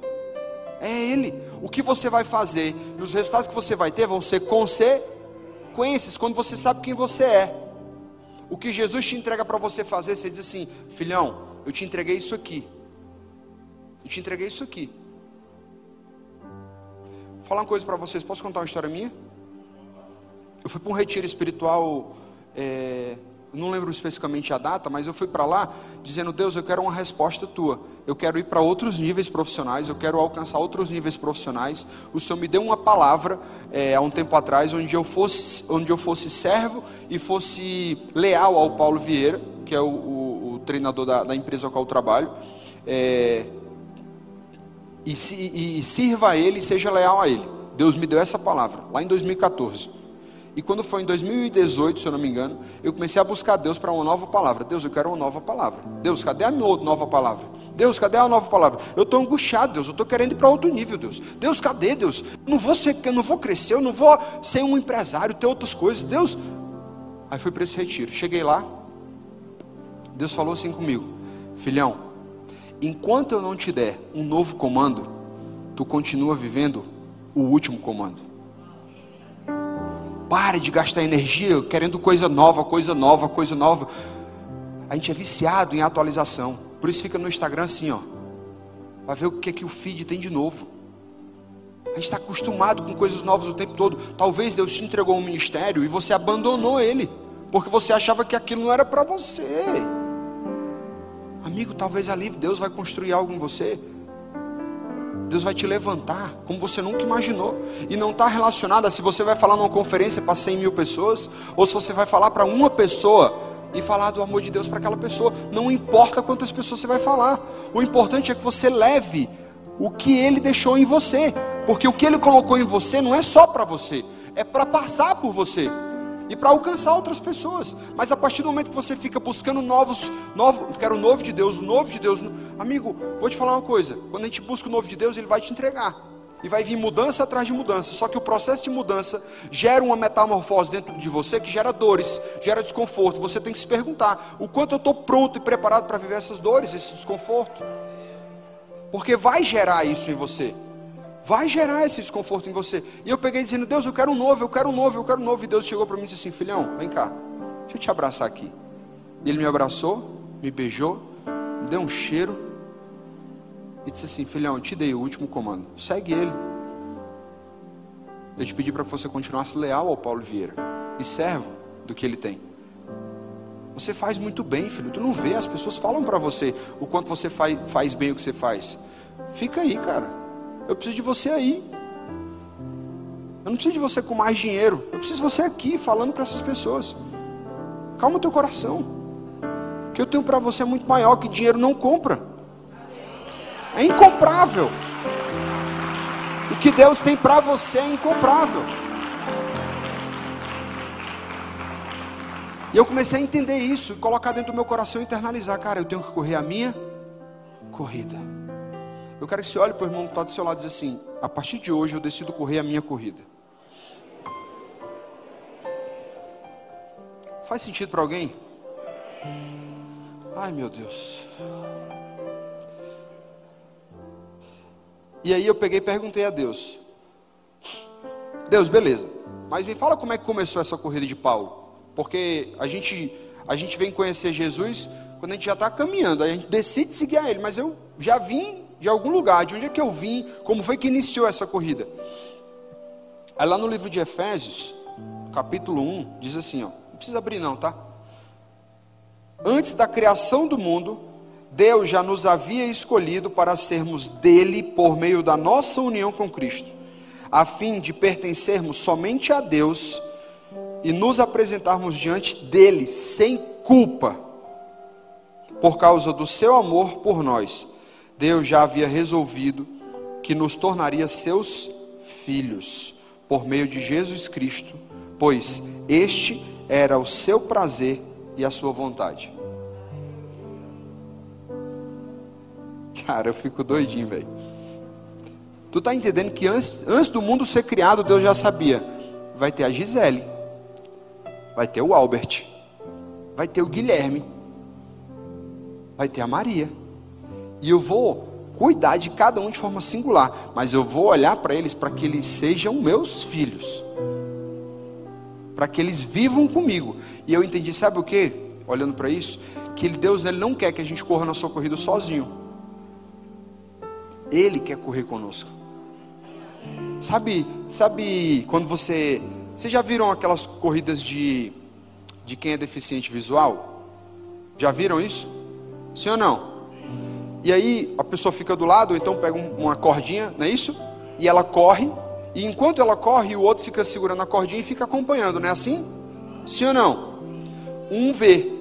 É Ele. O que você vai fazer e os resultados que você vai ter vão ser consequências quando você sabe quem você é. O que Jesus te entrega para você fazer, você diz assim: filhão, eu te entreguei isso aqui. Eu te entreguei isso aqui. Falar uma coisa para vocês, posso contar uma história minha? Eu fui para um retiro espiritual é, não lembro especificamente a data, mas eu fui para lá dizendo: Deus, eu quero uma resposta tua. Eu quero ir para outros níveis profissionais, eu quero alcançar outros níveis profissionais. O Senhor me deu uma palavra é, há um tempo atrás, onde eu fosse, onde eu fosse servo e fosse leal ao Paulo Vieira, que é o, o, o treinador da, da, empresa com qual eu trabalho, é, e, e, e sirva a Ele e seja leal a Ele. Deus me deu essa palavra lá em 2014. E quando foi em 2018, se eu não me engano, eu comecei a buscar Deus para uma nova palavra. Deus, eu quero uma nova palavra. Deus, cadê a nova palavra? Deus, cadê a nova palavra? Eu estou angustiado, Deus. Eu estou querendo ir para outro nível, Deus. Deus, cadê, Deus? Eu não vou ser, eu não vou crescer, eu não vou ser um empresário, ter outras coisas. Deus. Aí fui para esse retiro. Cheguei lá. Deus falou assim comigo: Filhão, enquanto eu não te der um novo comando, tu continua vivendo o último comando. Pare de gastar energia querendo coisa nova, coisa nova, coisa nova. A gente é viciado em atualização. Por isso fica no Instagram assim, ó. Vai ver o que é que o feed tem de novo. A gente está acostumado com coisas novas o tempo todo. Talvez Deus te entregou um ministério e você abandonou ele, porque você achava que aquilo não era para você. Amigo, talvez ali Deus vai construir algo em você Deus vai te levantar como você nunca imaginou. E não está relacionado a se você vai falar numa conferência para 100 mil pessoas, ou se você vai falar para uma pessoa e falar do amor de Deus para aquela pessoa. Não importa quantas pessoas você vai falar. O importante é que você leve o que Ele deixou em você. Porque o que Ele colocou em você não é só para você, é para passar por você e para alcançar outras pessoas. Mas a partir do momento que você fica buscando novos, novo, quero o novo de Deus, o novo de Deus, amigo, vou te falar uma coisa: quando a gente busca o novo de Deus, Ele vai te entregar. E vai vir mudança atrás de mudança. Só que o processo de mudança gera uma metamorfose dentro de você que gera dores, gera desconforto. Você tem que se perguntar: o quanto eu estou pronto e preparado para viver essas dores, esse desconforto? Porque vai gerar isso em você vai gerar esse desconforto em você. E eu peguei dizendo, Deus, eu quero um novo, eu quero um novo, eu quero um novo. E Deus chegou para mim e disse assim, filhão, vem cá, deixa eu te abraçar aqui. E ele me abraçou, me beijou, me deu um cheiro e disse assim, filhão, eu te dei o último comando, segue ele. Eu te pedi para que você continuasse leal ao Paulo Vieira e servo do que ele tem. Você faz muito bem, filho. Tu não vê, as pessoas falam para você o quanto você faz, faz bem o que você faz. Fica aí, cara. Eu preciso de você aí. Eu não preciso de você com mais dinheiro. Eu preciso de você aqui falando para essas pessoas. Calma o teu coração. O que eu tenho para você é muito maior que dinheiro não compra. É incomprável. O que Deus tem para você é incomprável. E eu comecei a entender isso e colocar dentro do meu coração e internalizar, cara, eu tenho que correr a minha corrida. Eu quero que você olhe para o irmão que está do seu lado e diz assim: a partir de hoje eu decido correr a minha corrida. Faz sentido para alguém? Ai meu Deus. E aí eu peguei e perguntei a Deus: Deus, beleza. Mas me fala como é que começou essa corrida de Paulo? Porque a gente a gente vem conhecer Jesus quando a gente já está caminhando, aí a gente decide seguir a Ele. Mas eu já vim de algum lugar, de onde é que eu vim, como foi que iniciou essa corrida. Aí lá no livro de Efésios, capítulo 1, diz assim: ó, não precisa abrir não, tá? Antes da criação do mundo, Deus já nos havia escolhido para sermos dele por meio da nossa união com Cristo, a fim de pertencermos somente a Deus e nos apresentarmos diante dele sem culpa, por causa do seu amor por nós. Deus já havia resolvido que nos tornaria seus filhos por meio de Jesus Cristo, pois este era o seu prazer e a sua vontade. Cara, eu fico doidinho, velho. Tu tá entendendo que antes, antes do mundo ser criado, Deus já sabia. Vai ter a Gisele, vai ter o Albert, vai ter o Guilherme, vai ter a Maria. E eu vou cuidar de cada um de forma singular, mas eu vou olhar para eles para que eles sejam meus filhos. Para que eles vivam comigo. E eu entendi, sabe o que? Olhando para isso, que Deus ele não quer que a gente corra na sua corrida sozinho. Ele quer correr conosco. Sabe, sabe quando você. Vocês já viram aquelas corridas de, de quem é deficiente visual? Já viram isso? Sim ou não? E aí a pessoa fica do lado, ou então pega uma cordinha, não é isso? E ela corre, e enquanto ela corre, o outro fica segurando a cordinha e fica acompanhando, não é assim? Sim ou não? Um vê.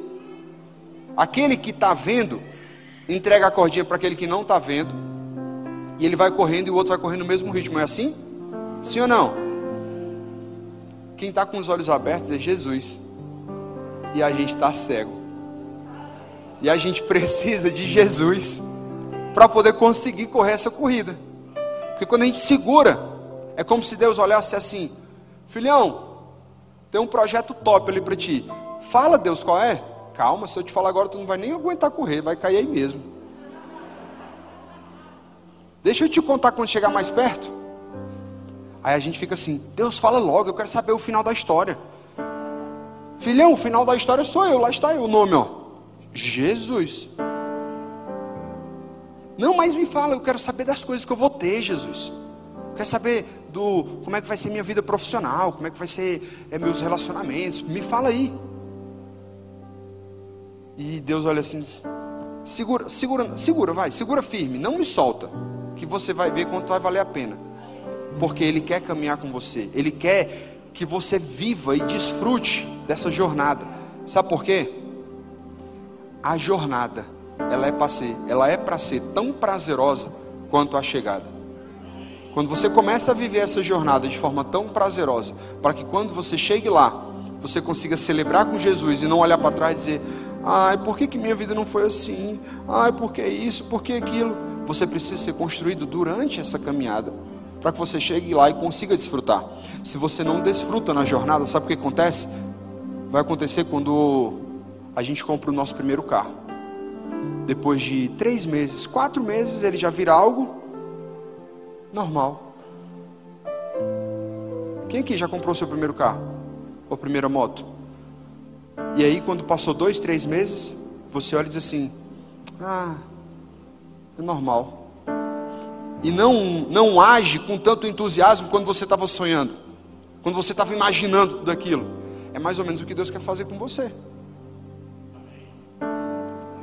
Aquele que está vendo, entrega a cordinha para aquele que não está vendo e ele vai correndo e o outro vai correndo no mesmo ritmo. É assim? Sim ou não? Quem está com os olhos abertos é Jesus. E a gente está cego. E a gente precisa de Jesus para poder conseguir correr essa corrida. Porque quando a gente segura, é como se Deus olhasse assim: Filhão, tem um projeto top ali para ti. Fala, Deus, qual é? Calma, se eu te falar agora, tu não vai nem aguentar correr, vai cair aí mesmo. Deixa eu te contar quando chegar mais perto. Aí a gente fica assim: Deus, fala logo, eu quero saber o final da história. Filhão, o final da história sou eu, lá está eu, o nome, ó. Jesus. Não, mas me fala, eu quero saber das coisas que eu vou ter, Jesus. Eu quero saber do como é que vai ser minha vida profissional, como é que vai ser é, meus relacionamentos. Me fala aí. E Deus olha assim, segura, segura, segura, vai, segura firme, não me solta que você vai ver quanto vai valer a pena. Porque Ele quer caminhar com você, Ele quer que você viva e desfrute dessa jornada. Sabe por quê? A jornada, ela é para ser, ela é para ser tão prazerosa quanto a chegada. Quando você começa a viver essa jornada de forma tão prazerosa, para que quando você chegue lá, você consiga celebrar com Jesus e não olhar para trás e dizer: ai, por que, que minha vida não foi assim? Ai, por que isso? Por que aquilo? você precisa ser construído durante essa caminhada, para que você chegue lá e consiga desfrutar. Se você não desfruta na jornada, sabe o que acontece? Vai acontecer quando a gente compra o nosso primeiro carro. Depois de três meses, quatro meses, ele já vira algo normal. Quem aqui já comprou seu primeiro carro? Ou primeira moto? E aí, quando passou dois, três meses, você olha e diz assim: Ah, é normal. E não, não age com tanto entusiasmo quando você estava sonhando, quando você estava imaginando tudo aquilo. É mais ou menos o que Deus quer fazer com você.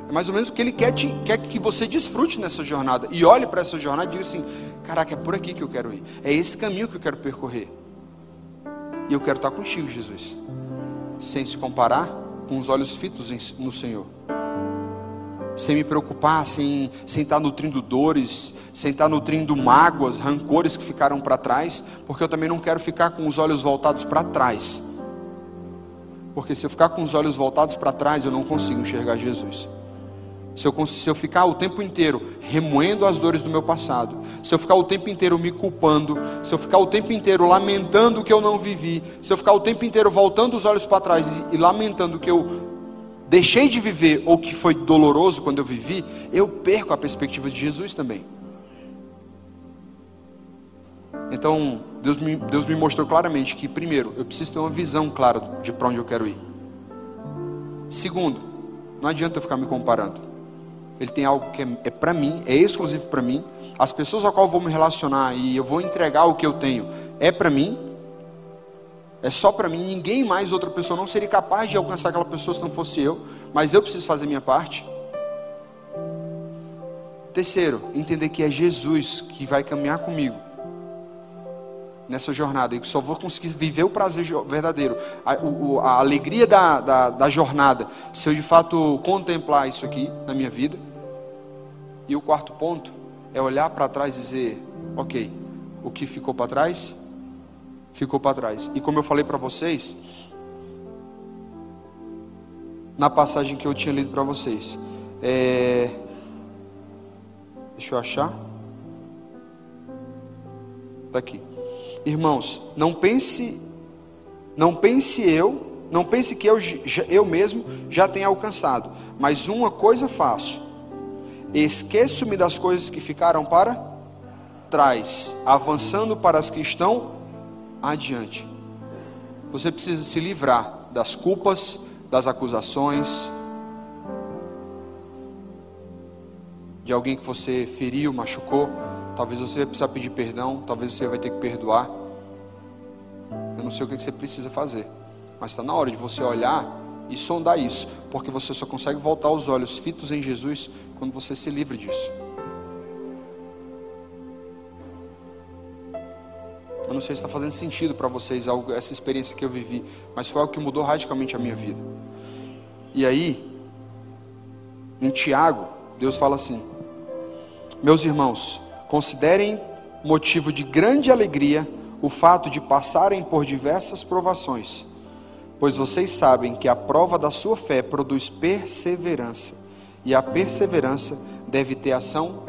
É mais ou menos o que Ele quer, te, quer que você desfrute nessa jornada. E olhe para essa jornada e diga assim: Caraca, é por aqui que eu quero ir. É esse caminho que eu quero percorrer. E eu quero estar contigo, Jesus. Sem se comparar com os olhos fitos no Senhor sem me preocupar, sem, sem estar nutrindo dores, sem estar nutrindo mágoas, rancores que ficaram para trás, porque eu também não quero ficar com os olhos voltados para trás. Porque se eu ficar com os olhos voltados para trás, eu não consigo enxergar Jesus. Se eu, se eu ficar o tempo inteiro remoendo as dores do meu passado, se eu ficar o tempo inteiro me culpando, se eu ficar o tempo inteiro lamentando o que eu não vivi, se eu ficar o tempo inteiro voltando os olhos para trás e, e lamentando que eu deixei de viver ou que foi doloroso quando eu vivi, eu perco a perspectiva de Jesus também. Então, Deus me, Deus me mostrou claramente que, primeiro, eu preciso ter uma visão clara de para onde eu quero ir. Segundo, não adianta eu ficar me comparando. Ele tem algo que é, é para mim, é exclusivo para mim. As pessoas a qual eu vou me relacionar e eu vou entregar o que eu tenho é para mim. É só para mim, ninguém mais, outra pessoa não seria capaz de alcançar aquela pessoa se não fosse eu, mas eu preciso fazer minha parte. Terceiro, entender que é Jesus que vai caminhar comigo nessa jornada e só vou conseguir viver o prazer verdadeiro, a, o, a alegria da, da, da, jornada, se eu de fato contemplar isso aqui na minha vida. E o quarto ponto é olhar para trás e dizer: ok, o que ficou para trás, ficou para trás. E como eu falei para vocês, na passagem que eu tinha lido para vocês, é... deixa eu achar. Está aqui. Irmãos, não pense, não pense eu, não pense que eu, eu mesmo já tenha alcançado, mas uma coisa faço: esqueço-me das coisas que ficaram para trás, avançando para as que estão adiante. Você precisa se livrar das culpas, das acusações, de alguém que você feriu, machucou. Talvez você vai precisar pedir perdão, talvez você vai ter que perdoar. Eu não sei o que você precisa fazer, mas está na hora de você olhar e sondar isso, porque você só consegue voltar os olhos fitos em Jesus quando você se livra disso. Eu não sei se está fazendo sentido para vocês algo, essa experiência que eu vivi, mas foi algo que mudou radicalmente a minha vida. E aí, em Tiago, Deus fala assim: Meus irmãos, Considerem motivo de grande alegria o fato de passarem por diversas provações, pois vocês sabem que a prova da sua fé produz perseverança, e a perseverança deve ter ação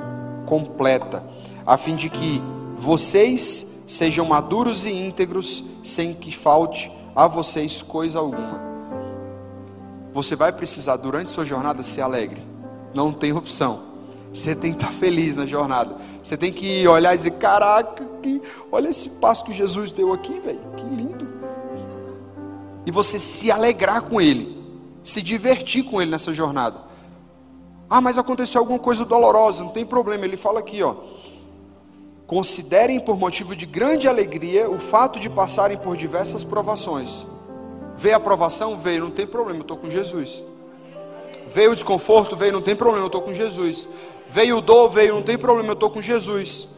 completa, a fim de que vocês sejam maduros e íntegros, sem que falte a vocês coisa alguma. Você vai precisar, durante sua jornada, ser alegre, não tem opção. Você tem que estar feliz na jornada. Você tem que olhar e dizer: Caraca, que, olha esse passo que Jesus deu aqui, velho. Que lindo. E você se alegrar com Ele, se divertir com Ele nessa jornada. Ah, mas aconteceu alguma coisa dolorosa, não tem problema. Ele fala aqui, ó. Considerem por motivo de grande alegria o fato de passarem por diversas provações. Veio a provação? Veio, não tem problema, eu estou com Jesus. Veio o desconforto? Veio, não tem problema, eu estou com Jesus. Veio dor, veio, não tem problema, eu estou com Jesus.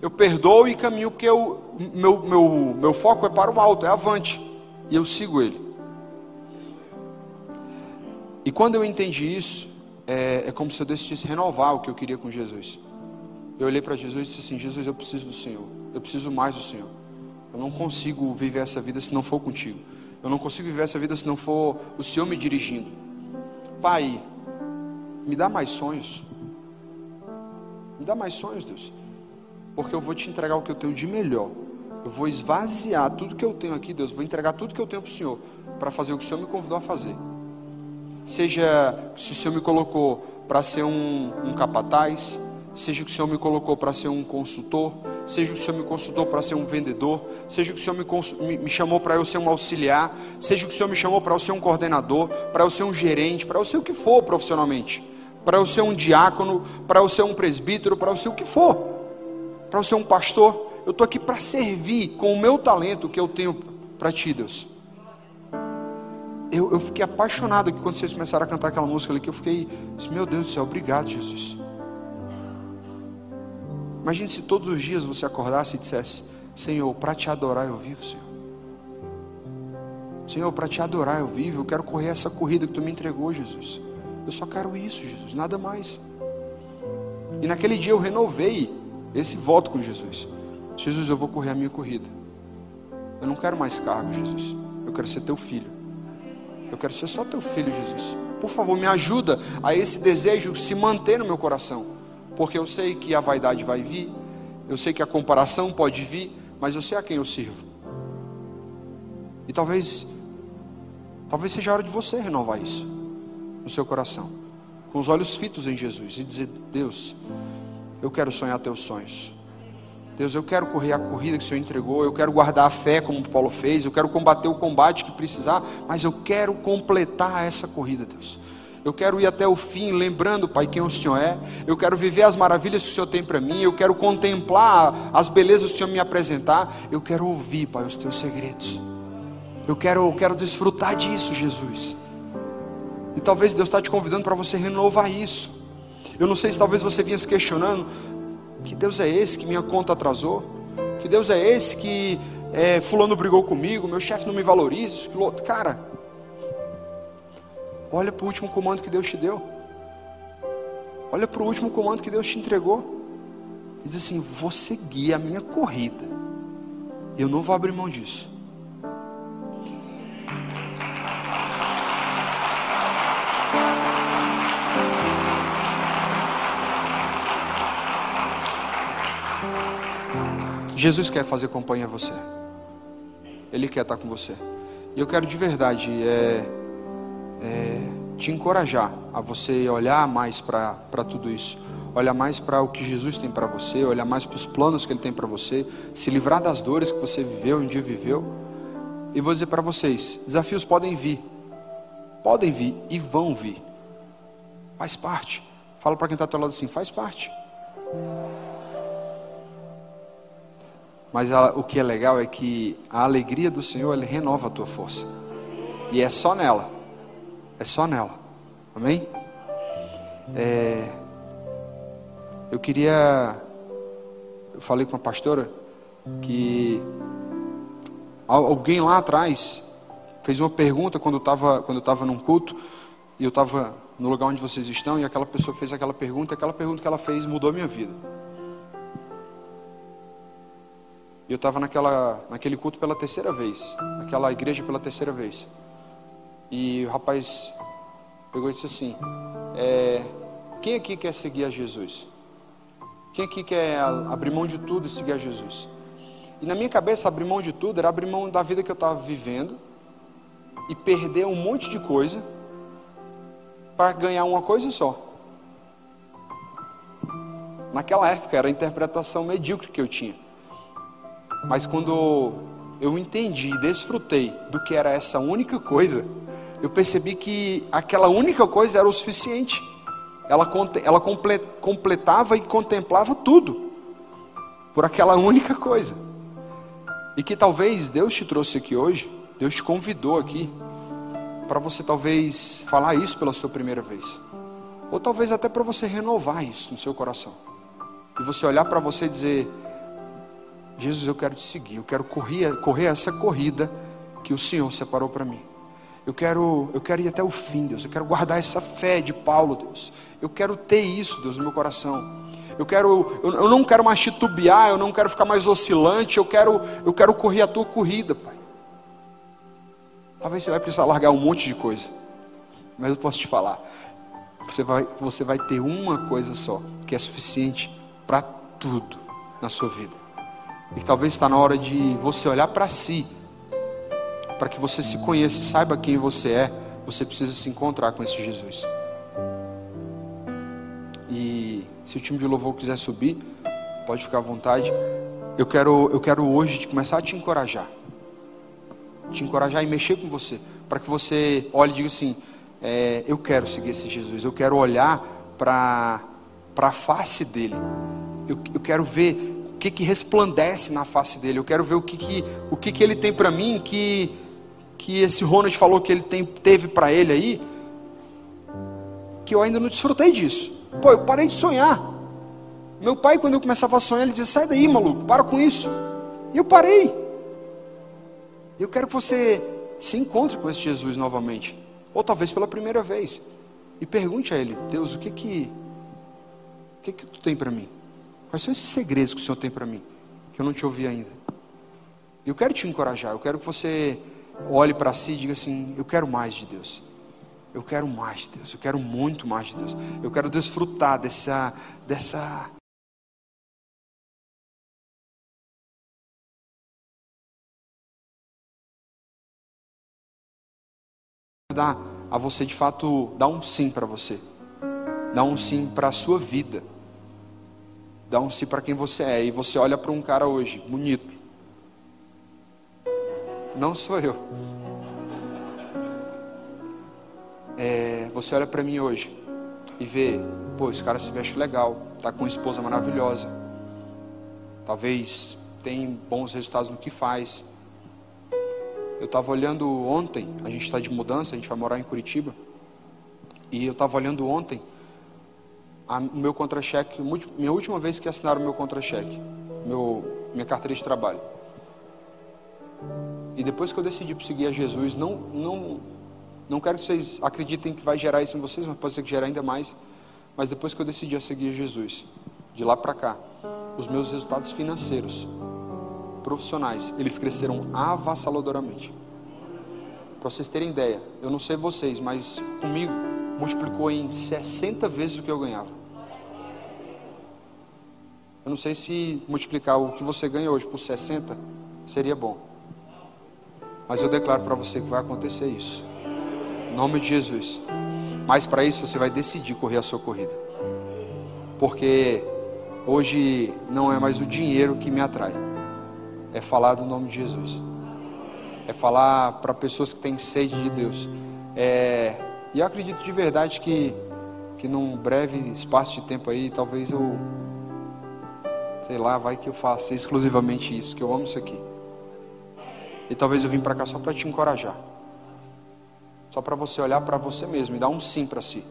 Eu perdoo e caminho porque eu, meu, meu, meu foco é para o alto, é avante. E eu sigo Ele. E quando eu entendi isso, é, é como se eu decidisse renovar o que eu queria com Jesus. Eu olhei para Jesus e disse assim: Jesus, eu preciso do Senhor. Eu preciso mais do Senhor. Eu não consigo viver essa vida se não for contigo. Eu não consigo viver essa vida se não for o Senhor me dirigindo. Pai, me dá mais sonhos. Dá mais sonhos, Deus. Porque eu vou te entregar o que eu tenho de melhor. Eu vou esvaziar tudo que eu tenho aqui, Deus. Vou entregar tudo que eu tenho para o Senhor. Para fazer o que o Senhor me convidou a fazer. Seja se o Senhor me colocou para ser um, um capataz. Seja que o Senhor me colocou para ser um consultor. Seja que o Senhor me consultou para ser um vendedor. Seja que o Senhor me, me, me chamou para eu ser um auxiliar. Seja que o Senhor me chamou para eu ser um coordenador. Para eu ser um gerente. Para eu ser o que for profissionalmente para eu ser um diácono, para eu ser um presbítero, para eu ser o que for, para eu ser um pastor. Eu estou aqui para servir com o meu talento que eu tenho para ti, Deus. Eu, eu, fiquei apaixonado aqui quando vocês começaram a cantar aquela música ali, que eu fiquei, meu Deus do céu, obrigado, Jesus. Imagine se todos os dias você acordasse e dissesse, Senhor, para te adorar eu vivo, Senhor. Senhor, para te adorar eu vivo, eu quero correr essa corrida que tu me entregou, Jesus. Eu só quero isso, Jesus, nada mais. E naquele dia eu renovei esse voto com Jesus. Jesus, eu vou correr a minha corrida. Eu não quero mais cargo, Jesus. Eu quero ser teu filho. Eu quero ser só teu filho, Jesus. Por favor, me ajuda a esse desejo se manter no meu coração. Porque eu sei que a vaidade vai vir, Eu sei que a comparação pode vir, mas eu sei a quem eu sirvo. E talvez, talvez seja a hora de você renovar isso no seu coração, com os olhos fitos em Jesus e dizer: Deus, eu quero sonhar teus sonhos. Deus, eu quero correr a corrida que o Senhor entregou, eu quero guardar a fé como Paulo fez, eu quero combater o combate que precisar, mas eu quero completar essa corrida, Deus. Eu quero ir até o fim, lembrando, Pai, quem o Senhor é. Eu quero viver as maravilhas que o Senhor tem para mim. Eu quero contemplar as belezas que o Senhor me apresentar. Eu quero ouvir, Pai, os teus segredos. Eu quero, eu quero desfrutar disso, Jesus. E talvez Deus está te convidando para você renovar isso. Eu não sei se talvez você vinha se questionando: que Deus é esse que minha conta atrasou? Que Deus é esse que é, Fulano brigou comigo, meu chefe não me valoriza? Cara, Olha para o último comando que Deus te deu. Olha para o último comando que Deus te entregou. Diz assim: Vou seguir a minha corrida. Eu não vou abrir mão disso. Jesus quer fazer companhia a você. Ele quer estar com você. E eu quero de verdade é, é, te encorajar a você olhar mais para tudo isso, olhar mais para o que Jesus tem para você, olhar mais para os planos que Ele tem para você, se livrar das dores que você viveu, um dia viveu. E vou dizer para vocês: desafios podem vir, podem vir e vão vir, faz parte. Fala para quem está ao teu lado assim: faz parte. Mas a, o que é legal é que a alegria do Senhor ele renova a tua força, e é só nela. É só nela. Amém? É, eu queria. Eu falei com a pastora que alguém lá atrás fez uma pergunta quando eu estava quando estava num culto e eu estava no lugar onde vocês estão e aquela pessoa fez aquela pergunta, aquela pergunta que ela fez mudou a minha vida. E eu estava naquela naquele culto pela terceira vez, naquela igreja pela terceira vez. E o rapaz pegou e disse assim: é, Quem aqui quer seguir a Jesus? Quem aqui quer abrir mão de tudo e seguir a Jesus? E na minha cabeça, abrir mão de tudo era abrir mão da vida que eu estava vivendo e perder um monte de coisa para ganhar uma coisa só. Naquela época era a interpretação medíocre que eu tinha. Mas quando eu entendi e desfrutei do que era essa única coisa, eu percebi que aquela única coisa era o suficiente. Ela, ela completava e contemplava tudo, por aquela única coisa. E que talvez Deus te trouxe aqui hoje, Deus te convidou aqui, para você talvez falar isso pela sua primeira vez. Ou talvez até para você renovar isso no seu coração. E você olhar para você e dizer: Jesus, eu quero te seguir, eu quero correr, correr essa corrida que o Senhor separou para mim. Eu quero, eu quero ir até o fim, Deus. Eu quero guardar essa fé de Paulo, Deus. Eu quero ter isso, Deus, no meu coração. Eu quero, eu, eu não quero mais titubear, eu não quero ficar mais oscilante. Eu quero, eu quero correr a tua corrida, Pai. Talvez você vai precisar largar um monte de coisa, mas eu posso te falar. Você vai, você vai ter uma coisa só que é suficiente para tudo na sua vida. E talvez está na hora de você olhar para si para que você se conheça e saiba quem você é, você precisa se encontrar com esse Jesus. E se o time de louvor quiser subir, pode ficar à vontade. Eu quero, eu quero hoje começar a te encorajar. Te encorajar e mexer com você. Para que você olhe e diga assim: é, Eu quero seguir esse Jesus. Eu quero olhar para a face dele. Eu, eu quero ver que, que resplandece na face dele. Eu quero ver o que, que, o que, que ele tem para mim que que esse Ronald falou que ele tem, teve para ele aí, que eu ainda não desfrutei disso. Pô, eu parei de sonhar. Meu pai, quando eu começava a sonhar, ele dizia: sai daí, maluco, para com isso. E eu parei. Eu quero que você se encontre com esse Jesus novamente, ou talvez pela primeira vez, e pergunte a ele: Deus, o que que, o que que tu tem para mim? Quais são esses segredos que o Senhor tem para mim? Que eu não te ouvi ainda. Eu quero te encorajar, eu quero que você olhe para si e diga assim: Eu quero mais de Deus. Eu quero mais de Deus, eu quero muito mais de Deus. Eu quero desfrutar dessa dessa dar a você de fato dar um sim para você. Dar um sim para a sua vida dar um sim para quem você é. E você olha para um cara hoje, bonito. Não sou eu. É, você olha para mim hoje e vê, pô, esse cara se veste legal, tá com uma esposa maravilhosa. Talvez tem bons resultados no que faz. Eu estava olhando ontem, a gente está de mudança, a gente vai morar em Curitiba. E eu estava olhando ontem o meu contra-cheque, minha última vez que assinaram o meu contra-cheque, meu, minha carteira de trabalho. E depois que eu decidi seguir a Jesus, não, não, não quero que vocês acreditem que vai gerar isso em vocês, mas pode ser que gere ainda mais. Mas depois que eu decidi a seguir a Jesus, de lá para cá, os meus resultados financeiros, profissionais, eles cresceram avassaladoramente. Para vocês terem ideia, eu não sei vocês, mas comigo multiplicou em 60 vezes o que eu ganhava. Eu não sei se multiplicar o que você ganha hoje por 60 seria bom. Mas eu declaro para você que vai acontecer isso. Em nome de Jesus. Mas para isso você vai decidir correr a sua corrida. Porque hoje não é mais o dinheiro que me atrai. É falar do nome de Jesus. É falar para pessoas que têm sede de Deus. É, e eu acredito de verdade que, que num breve espaço de tempo aí, talvez eu, sei lá, vai que eu faça exclusivamente isso, que eu amo isso aqui. E talvez eu vim para cá só para te encorajar. Só para você olhar para você mesmo e dar um sim para si.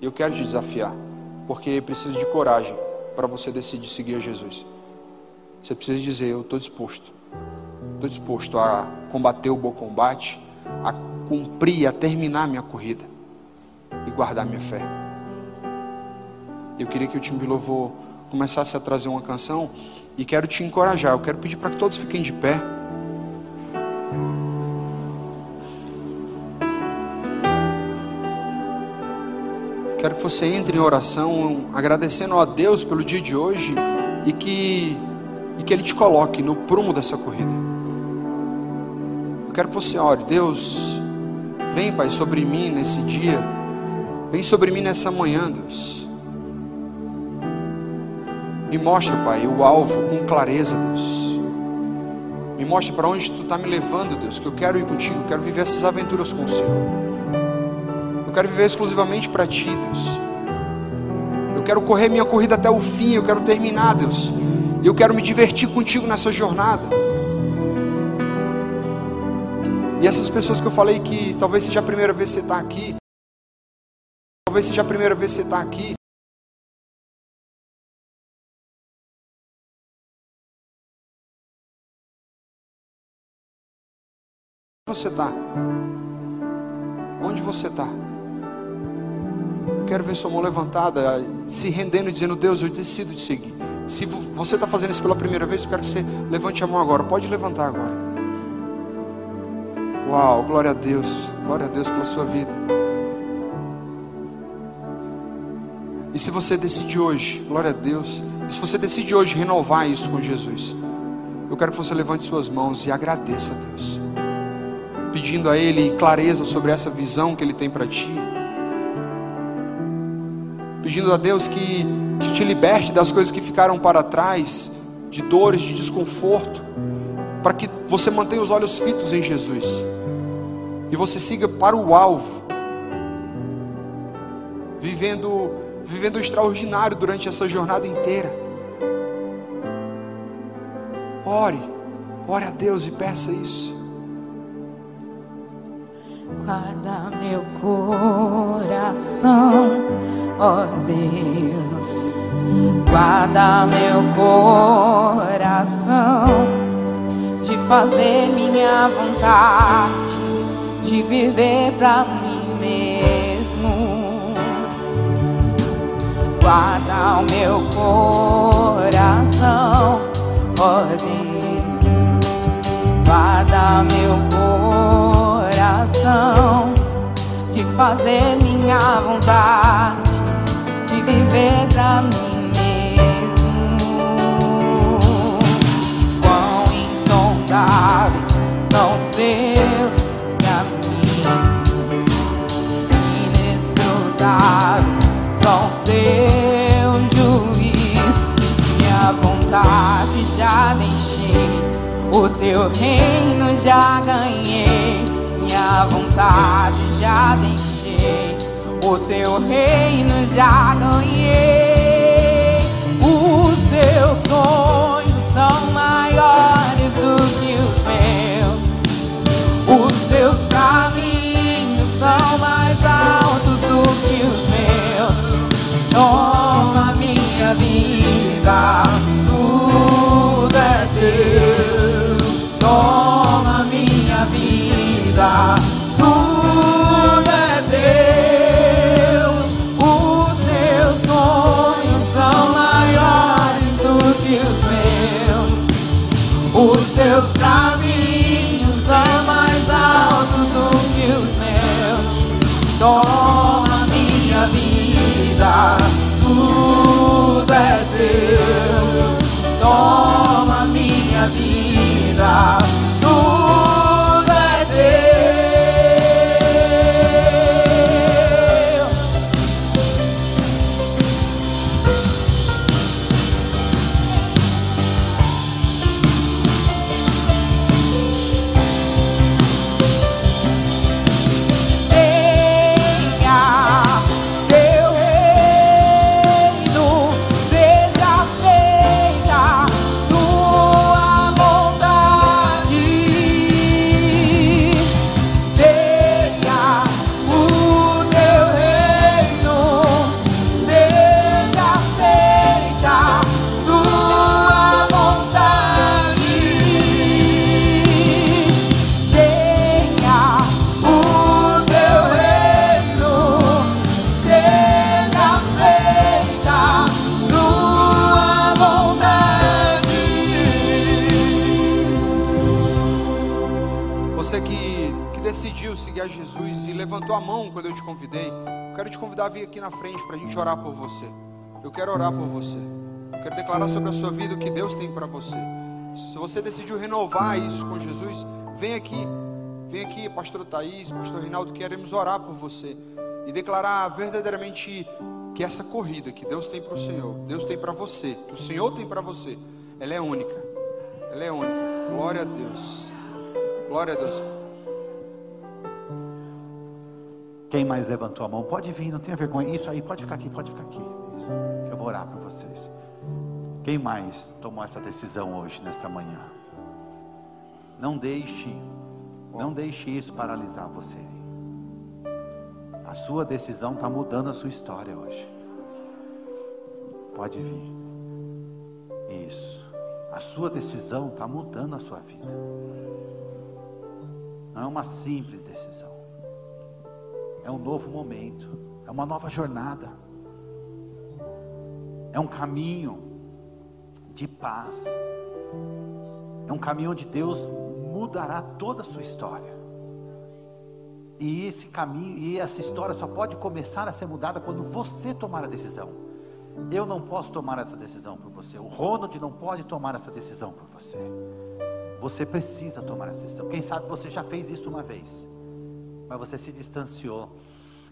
E eu quero te desafiar, porque preciso de coragem para você decidir seguir a Jesus. Você precisa dizer: Eu estou disposto. Estou disposto a combater o bom combate, a cumprir, a terminar minha corrida e guardar minha fé. Eu queria que o time de louvor começasse a trazer uma canção e quero te encorajar. Eu quero pedir para que todos fiquem de pé. Quero que você entre em oração, agradecendo a Deus pelo dia de hoje e que, e que Ele te coloque no prumo dessa corrida. Eu quero que você ore, Deus, vem, Pai, sobre mim nesse dia, vem sobre mim nessa manhã, Deus. Me mostra, Pai, o alvo com clareza, Deus. Me mostra para onde Tu está me levando, Deus, que eu quero ir contigo, eu quero viver essas aventuras com o Senhor quero viver exclusivamente para Ti, Deus. Eu quero correr minha corrida até o fim, eu quero terminar, Deus. Eu quero me divertir contigo nessa jornada. E essas pessoas que eu falei que talvez seja a primeira vez que você está aqui, talvez seja a primeira vez que você está aqui. Onde você está? Onde você está? Eu quero ver sua mão levantada, se rendendo e dizendo: Deus, eu decido de seguir. Se você está fazendo isso pela primeira vez, eu quero que você levante a mão agora. Pode levantar agora. Uau, glória a Deus. Glória a Deus pela sua vida. E se você decide hoje, glória a Deus. E se você decide hoje renovar isso com Jesus, eu quero que você levante suas mãos e agradeça a Deus, pedindo a Ele clareza sobre essa visão que Ele tem para ti pedindo a Deus que, que te liberte das coisas que ficaram para trás, de dores, de desconforto, para que você mantenha os olhos fitos em Jesus e você siga para o alvo, vivendo, vivendo o extraordinário durante essa jornada inteira. Ore, ore a Deus e peça isso.
Guarda meu coração ó Deus, guarda meu coração de fazer minha vontade, de viver pra mim mesmo. Guarda o meu coração, ó oh Deus, guarda meu coração de fazer minha vontade viver pra mim são seus o teu reino já ganhei, minha vontade já deixei. O teu reino já ganhei. Os teus sonhos são mais. Vida,
te convidar a vir aqui na frente para a gente orar por você. Eu quero orar por você. Eu quero declarar sobre a sua vida o que Deus tem para você. Se você decidiu renovar isso com Jesus, vem aqui. Vem aqui, pastor Thaís, pastor Reinaldo, queremos orar por você e declarar verdadeiramente que essa corrida que Deus tem para o Senhor, Deus tem para você, que o Senhor tem para você, ela é única. Ela é única. Glória a Deus. Glória a Deus.
Quem mais levantou a mão? Pode vir, não tenha vergonha. Isso aí, pode ficar aqui, pode ficar aqui. Isso. Eu vou orar por vocês. Quem mais tomou essa decisão hoje, nesta manhã? Não deixe, não deixe isso paralisar você. A sua decisão está mudando a sua história hoje. Pode vir. Isso. A sua decisão está mudando a sua vida. Não é uma simples decisão. É um novo momento. É uma nova jornada. É um caminho de paz. É um caminho onde Deus mudará toda a sua história. E esse caminho e essa história só pode começar a ser mudada quando você tomar a decisão. Eu não posso tomar essa decisão por você. O Ronald não pode tomar essa decisão por você. Você precisa tomar essa decisão. Quem sabe você já fez isso uma vez, mas você se distanciou.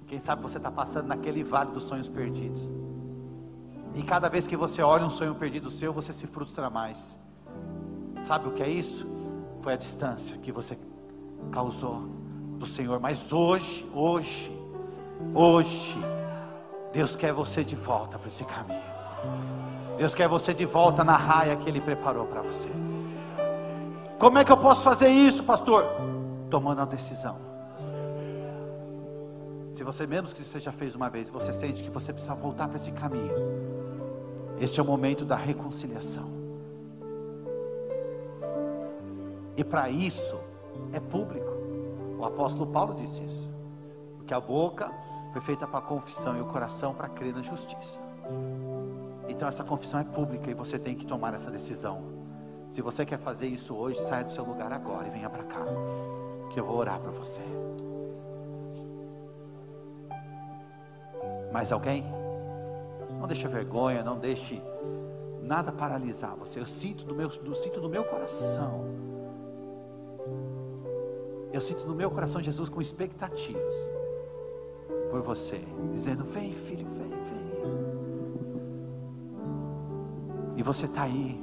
Quem sabe você está passando naquele vale dos sonhos perdidos. E cada vez que você olha um sonho perdido seu, você se frustra mais. Sabe o que é isso? Foi a distância que você causou do Senhor. Mas hoje, hoje, hoje, Deus quer você de volta para esse caminho. Deus quer você de volta na raia que Ele preparou para você. Como é que eu posso fazer isso, pastor? Tomando a decisão. Se você, mesmo que você já fez uma vez, você sente que você precisa voltar para esse caminho. Este é o momento da reconciliação. E para isso é público. O apóstolo Paulo disse isso. Porque a boca foi feita para confissão e o coração para crer na justiça. Então essa confissão é pública e você tem que tomar essa decisão. Se você quer fazer isso hoje, saia do seu lugar agora e venha para cá, que eu vou orar para você. Mais alguém? Não deixe vergonha, não deixe nada paralisar você. Eu sinto do meu, do, sinto do meu coração. Eu sinto no meu coração Jesus com expectativas por você, dizendo: Vem, filho, vem, vem. E você está aí,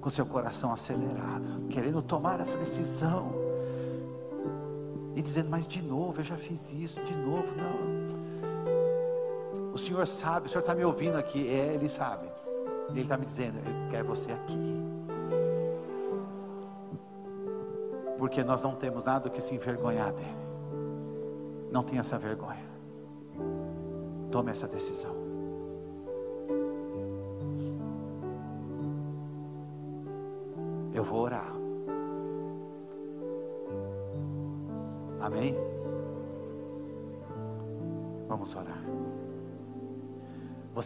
com seu coração acelerado, querendo tomar essa decisão. E dizendo, mas de novo, eu já fiz isso, de novo, não. O Senhor sabe, o Senhor está me ouvindo aqui, é, Ele sabe. Ele está me dizendo, eu quero você aqui. Porque nós não temos nada que se envergonhar dele. Não tenha essa vergonha. Tome essa decisão.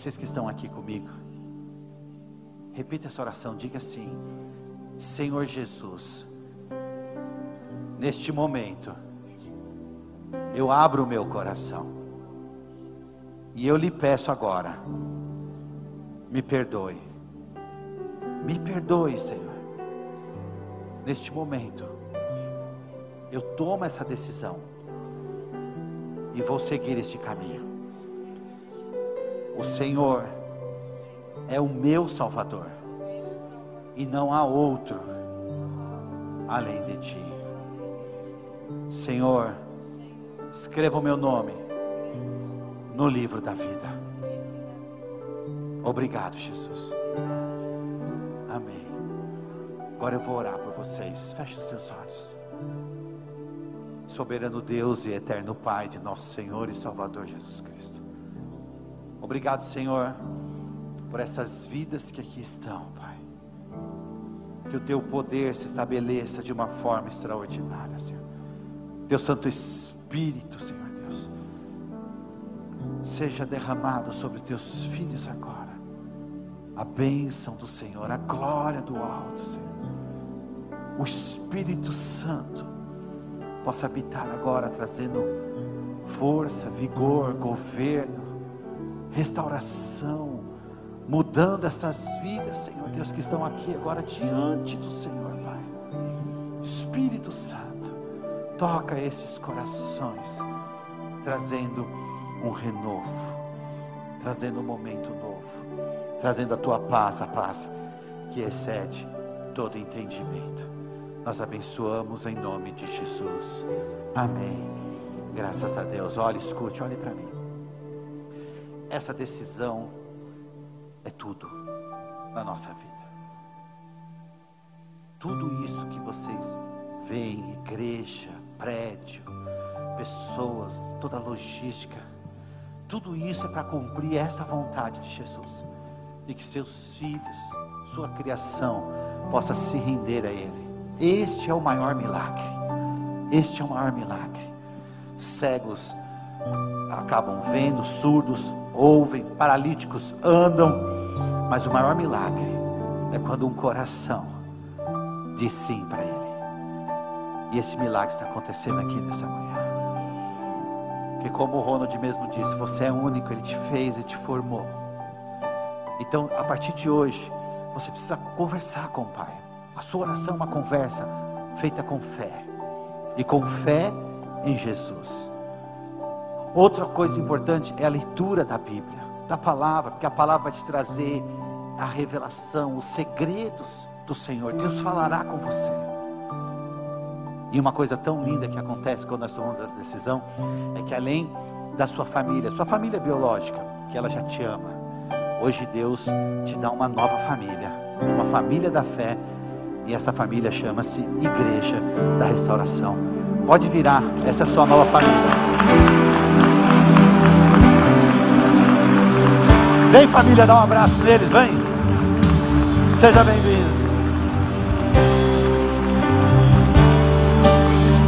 Vocês que estão aqui comigo, repita essa oração, diga assim: Senhor Jesus, neste momento, eu abro o meu coração, e eu lhe peço agora, me perdoe, me perdoe, Senhor, neste momento, eu tomo essa decisão, e vou seguir este caminho. O Senhor é o meu Salvador, e não há outro além de ti. Senhor, escreva o meu nome no livro da vida. Obrigado, Jesus. Amém. Agora eu vou orar por vocês. Feche os teus olhos. Soberano Deus e eterno Pai de nosso Senhor e Salvador Jesus Cristo. Obrigado, Senhor, por essas vidas que aqui estão, Pai. Que o teu poder se estabeleça de uma forma extraordinária, Senhor. Teu Santo Espírito, Senhor Deus, seja derramado sobre teus filhos agora. A bênção do Senhor, a glória do alto, Senhor. O Espírito Santo possa habitar agora, trazendo força, vigor, governo, restauração, mudando essas vidas, Senhor Deus, que estão aqui agora diante do Senhor, Pai. Espírito Santo, toca esses corações, trazendo um renovo, trazendo um momento novo, trazendo a tua paz, a paz que excede todo entendimento. Nós abençoamos em nome de Jesus. Amém. Graças a Deus. Olhe, escute, olhe para mim. Essa decisão é tudo na nossa vida. Tudo isso que vocês veem, igreja, prédio, pessoas, toda a logística, tudo isso é para cumprir essa vontade de Jesus. E que seus filhos, sua criação, possa se render a Ele. Este é o maior milagre. Este é o maior milagre. Cegos acabam vendo, surdos ouvem, paralíticos andam, mas o maior milagre é quando um coração diz sim para Ele. E esse milagre está acontecendo aqui nesta manhã. Que como o Ronald mesmo disse, você é único, Ele te fez e te formou. Então, a partir de hoje, você precisa conversar com o Pai. A sua oração é uma conversa feita com fé. E com fé em Jesus. Outra coisa importante é a leitura da Bíblia, da palavra, porque a palavra vai te trazer a revelação, os segredos do Senhor. Deus falará com você. E uma coisa tão linda que acontece quando nós tomamos essa decisão é que além da sua família, sua família biológica, que ela já te ama, hoje Deus te dá uma nova família, uma família da fé, e essa família chama-se Igreja da Restauração. Pode virar, essa é a sua nova família. Vem família, dá um abraço neles, vem. Seja bem-vindo.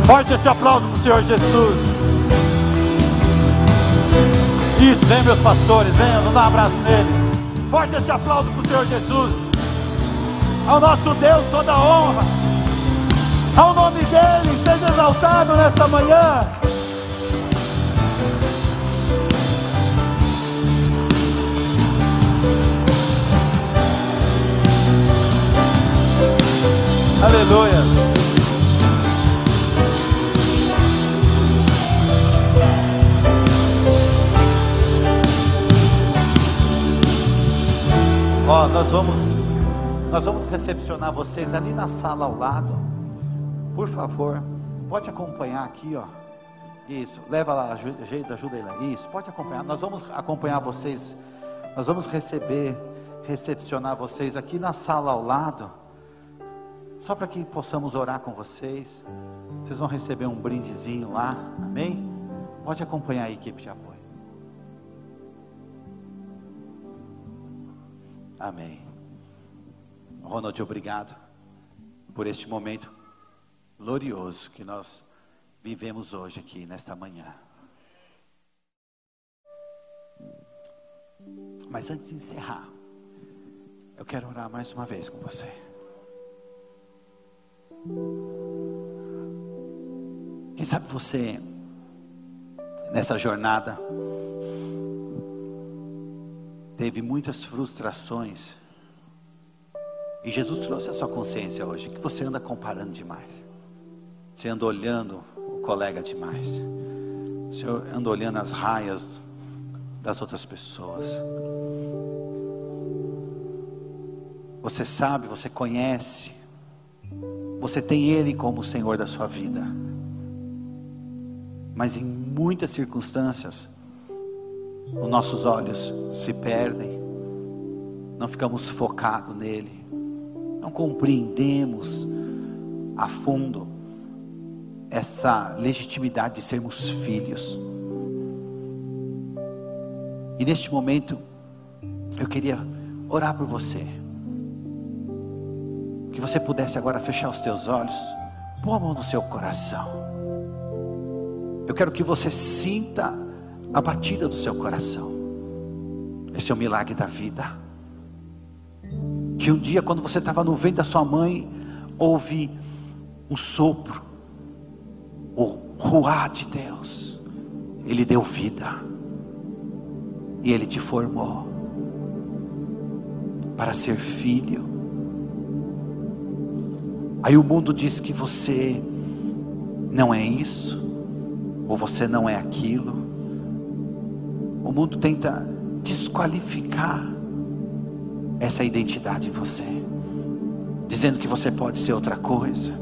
Forte esse aplauso para o Senhor Jesus. Isso, vem meus pastores, venham, dá um abraço neles. Forte esse aplauso para o Senhor Jesus. Ao nosso Deus toda honra. Ao nome dele, seja exaltado nesta manhã. Aleluia. Ó, nós vamos Nós vamos recepcionar vocês ali na sala ao lado. Por favor, pode acompanhar aqui, ó. Isso, leva lá, ajuda, ajuda ele. Isso, pode acompanhar. Nós vamos acompanhar vocês. Nós vamos receber, recepcionar vocês aqui na sala ao lado. Só para que possamos orar com vocês. Vocês vão receber um brindezinho lá. Amém? Pode acompanhar a equipe de apoio. Amém. Ronald, obrigado por este momento glorioso que nós vivemos hoje aqui nesta manhã. Mas antes de encerrar, eu quero orar mais uma vez com você. Quem sabe você, nessa jornada, teve muitas frustrações. E Jesus trouxe a sua consciência hoje que você anda comparando demais. Você anda olhando o colega demais. Você anda olhando as raias das outras pessoas. Você sabe, você conhece. Você tem Ele como o Senhor da sua vida. Mas em muitas circunstâncias, os nossos olhos se perdem, não ficamos focados nele, não compreendemos a fundo essa legitimidade de sermos filhos. E neste momento, eu queria orar por você, que você pudesse agora fechar os teus olhos, pôr a mão no seu coração. Eu quero que você sinta a batida do seu coração. Esse é o milagre da vida. Que um dia, quando você estava no ventre da sua mãe, houve um sopro, o ruá de Deus, Ele deu vida, e Ele te formou para ser filho. Aí o mundo diz que você não é isso, ou você não é aquilo. O mundo tenta desqualificar essa identidade em você, dizendo que você pode ser outra coisa,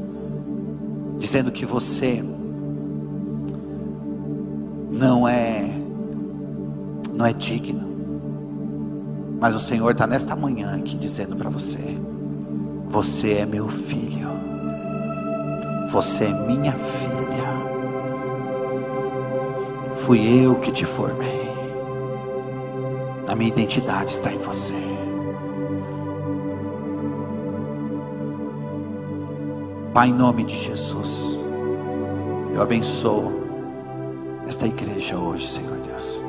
dizendo que você não é não é digno. Mas o Senhor está nesta manhã aqui dizendo para você: Você é meu filho, você é minha filha, fui eu que te formei. A minha identidade está em você. Pai, em nome de Jesus, eu abençoo esta igreja hoje, Senhor Deus.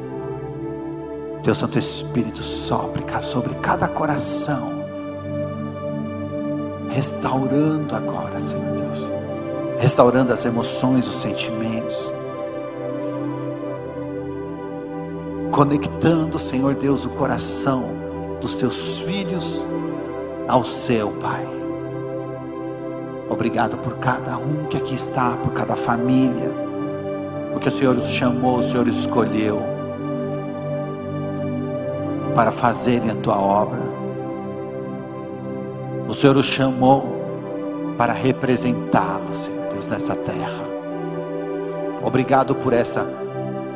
Teu Santo Espírito sopre sobre cada coração, restaurando agora, Senhor Deus, restaurando as emoções, os sentimentos conectando, Senhor Deus, o coração dos teus filhos ao seu, Pai. Obrigado por cada um que aqui está, por cada família, porque o Senhor os chamou, o Senhor escolheu para fazerem a tua obra. O Senhor os chamou para representá-lo, Senhor Deus, nessa terra. Obrigado por essa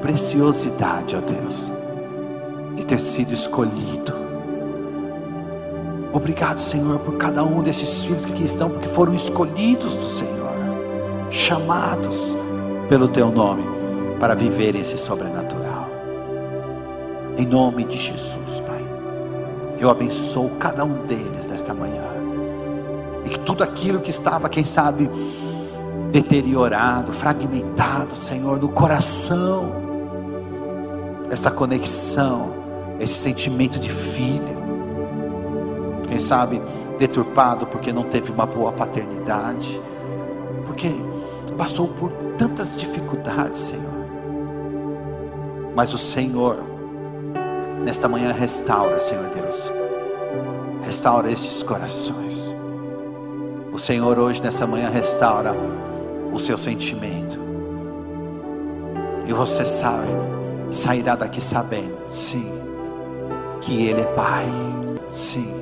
preciosidade, ó Deus, de ter sido escolhido. Obrigado, Senhor, por cada um desses filhos que aqui estão, porque foram escolhidos do Senhor, chamados pelo Teu nome para viver esse sobrenatural. Em nome de Jesus, Pai, eu abençoo cada um deles nesta manhã, e que tudo aquilo que estava, quem sabe, deteriorado, fragmentado, Senhor, no coração, essa conexão, esse sentimento de filho. Quem sabe deturpado porque não teve uma boa paternidade, porque passou por tantas dificuldades, Senhor. Mas o Senhor, nesta manhã, restaura, Senhor Deus, restaura esses corações. O Senhor, hoje, nessa manhã, restaura o seu sentimento. E você sabe, sairá daqui sabendo, sim, que Ele é Pai, sim,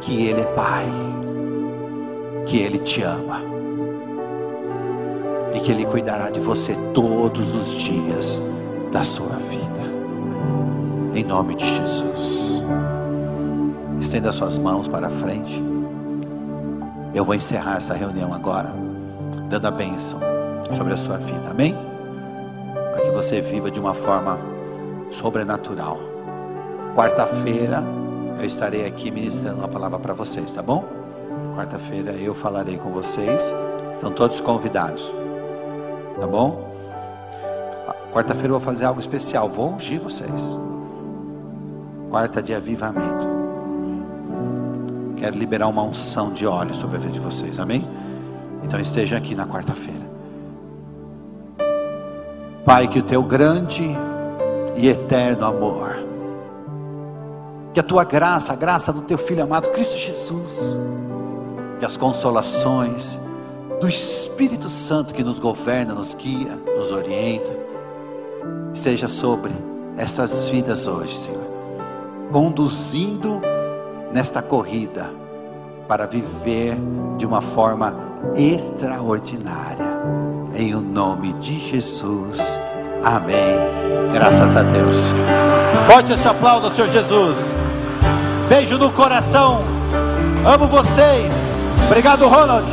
que Ele é Pai, que Ele te ama e que Ele cuidará de você todos os dias da sua vida. Em nome de Jesus. Estenda suas mãos para frente. Eu vou encerrar essa reunião agora, dando a bênção sobre a sua vida. Amém? Para que você viva de uma forma sobrenatural. Quarta-feira eu estarei aqui ministrando uma palavra para vocês, tá bom? Quarta-feira eu falarei com vocês. Estão todos convidados. Tá bom? Quarta-feira eu vou fazer algo especial. Vou ungir vocês. Quarta de avivamento. Quero liberar uma unção de óleo sobre a vida de vocês. Amém? Então esteja aqui na quarta-feira. Pai, que o teu grande e eterno amor, que a tua graça, a graça do teu Filho amado Cristo Jesus, que as consolações do Espírito Santo que nos governa, nos guia, nos orienta, seja sobre essas vidas hoje, Senhor, conduzindo nesta corrida para viver de uma forma extraordinária, em o nome de Jesus. Amém. Graças a Deus. Forte esse aplauso, Senhor Jesus. Beijo no coração. Amo vocês. Obrigado, Ronald.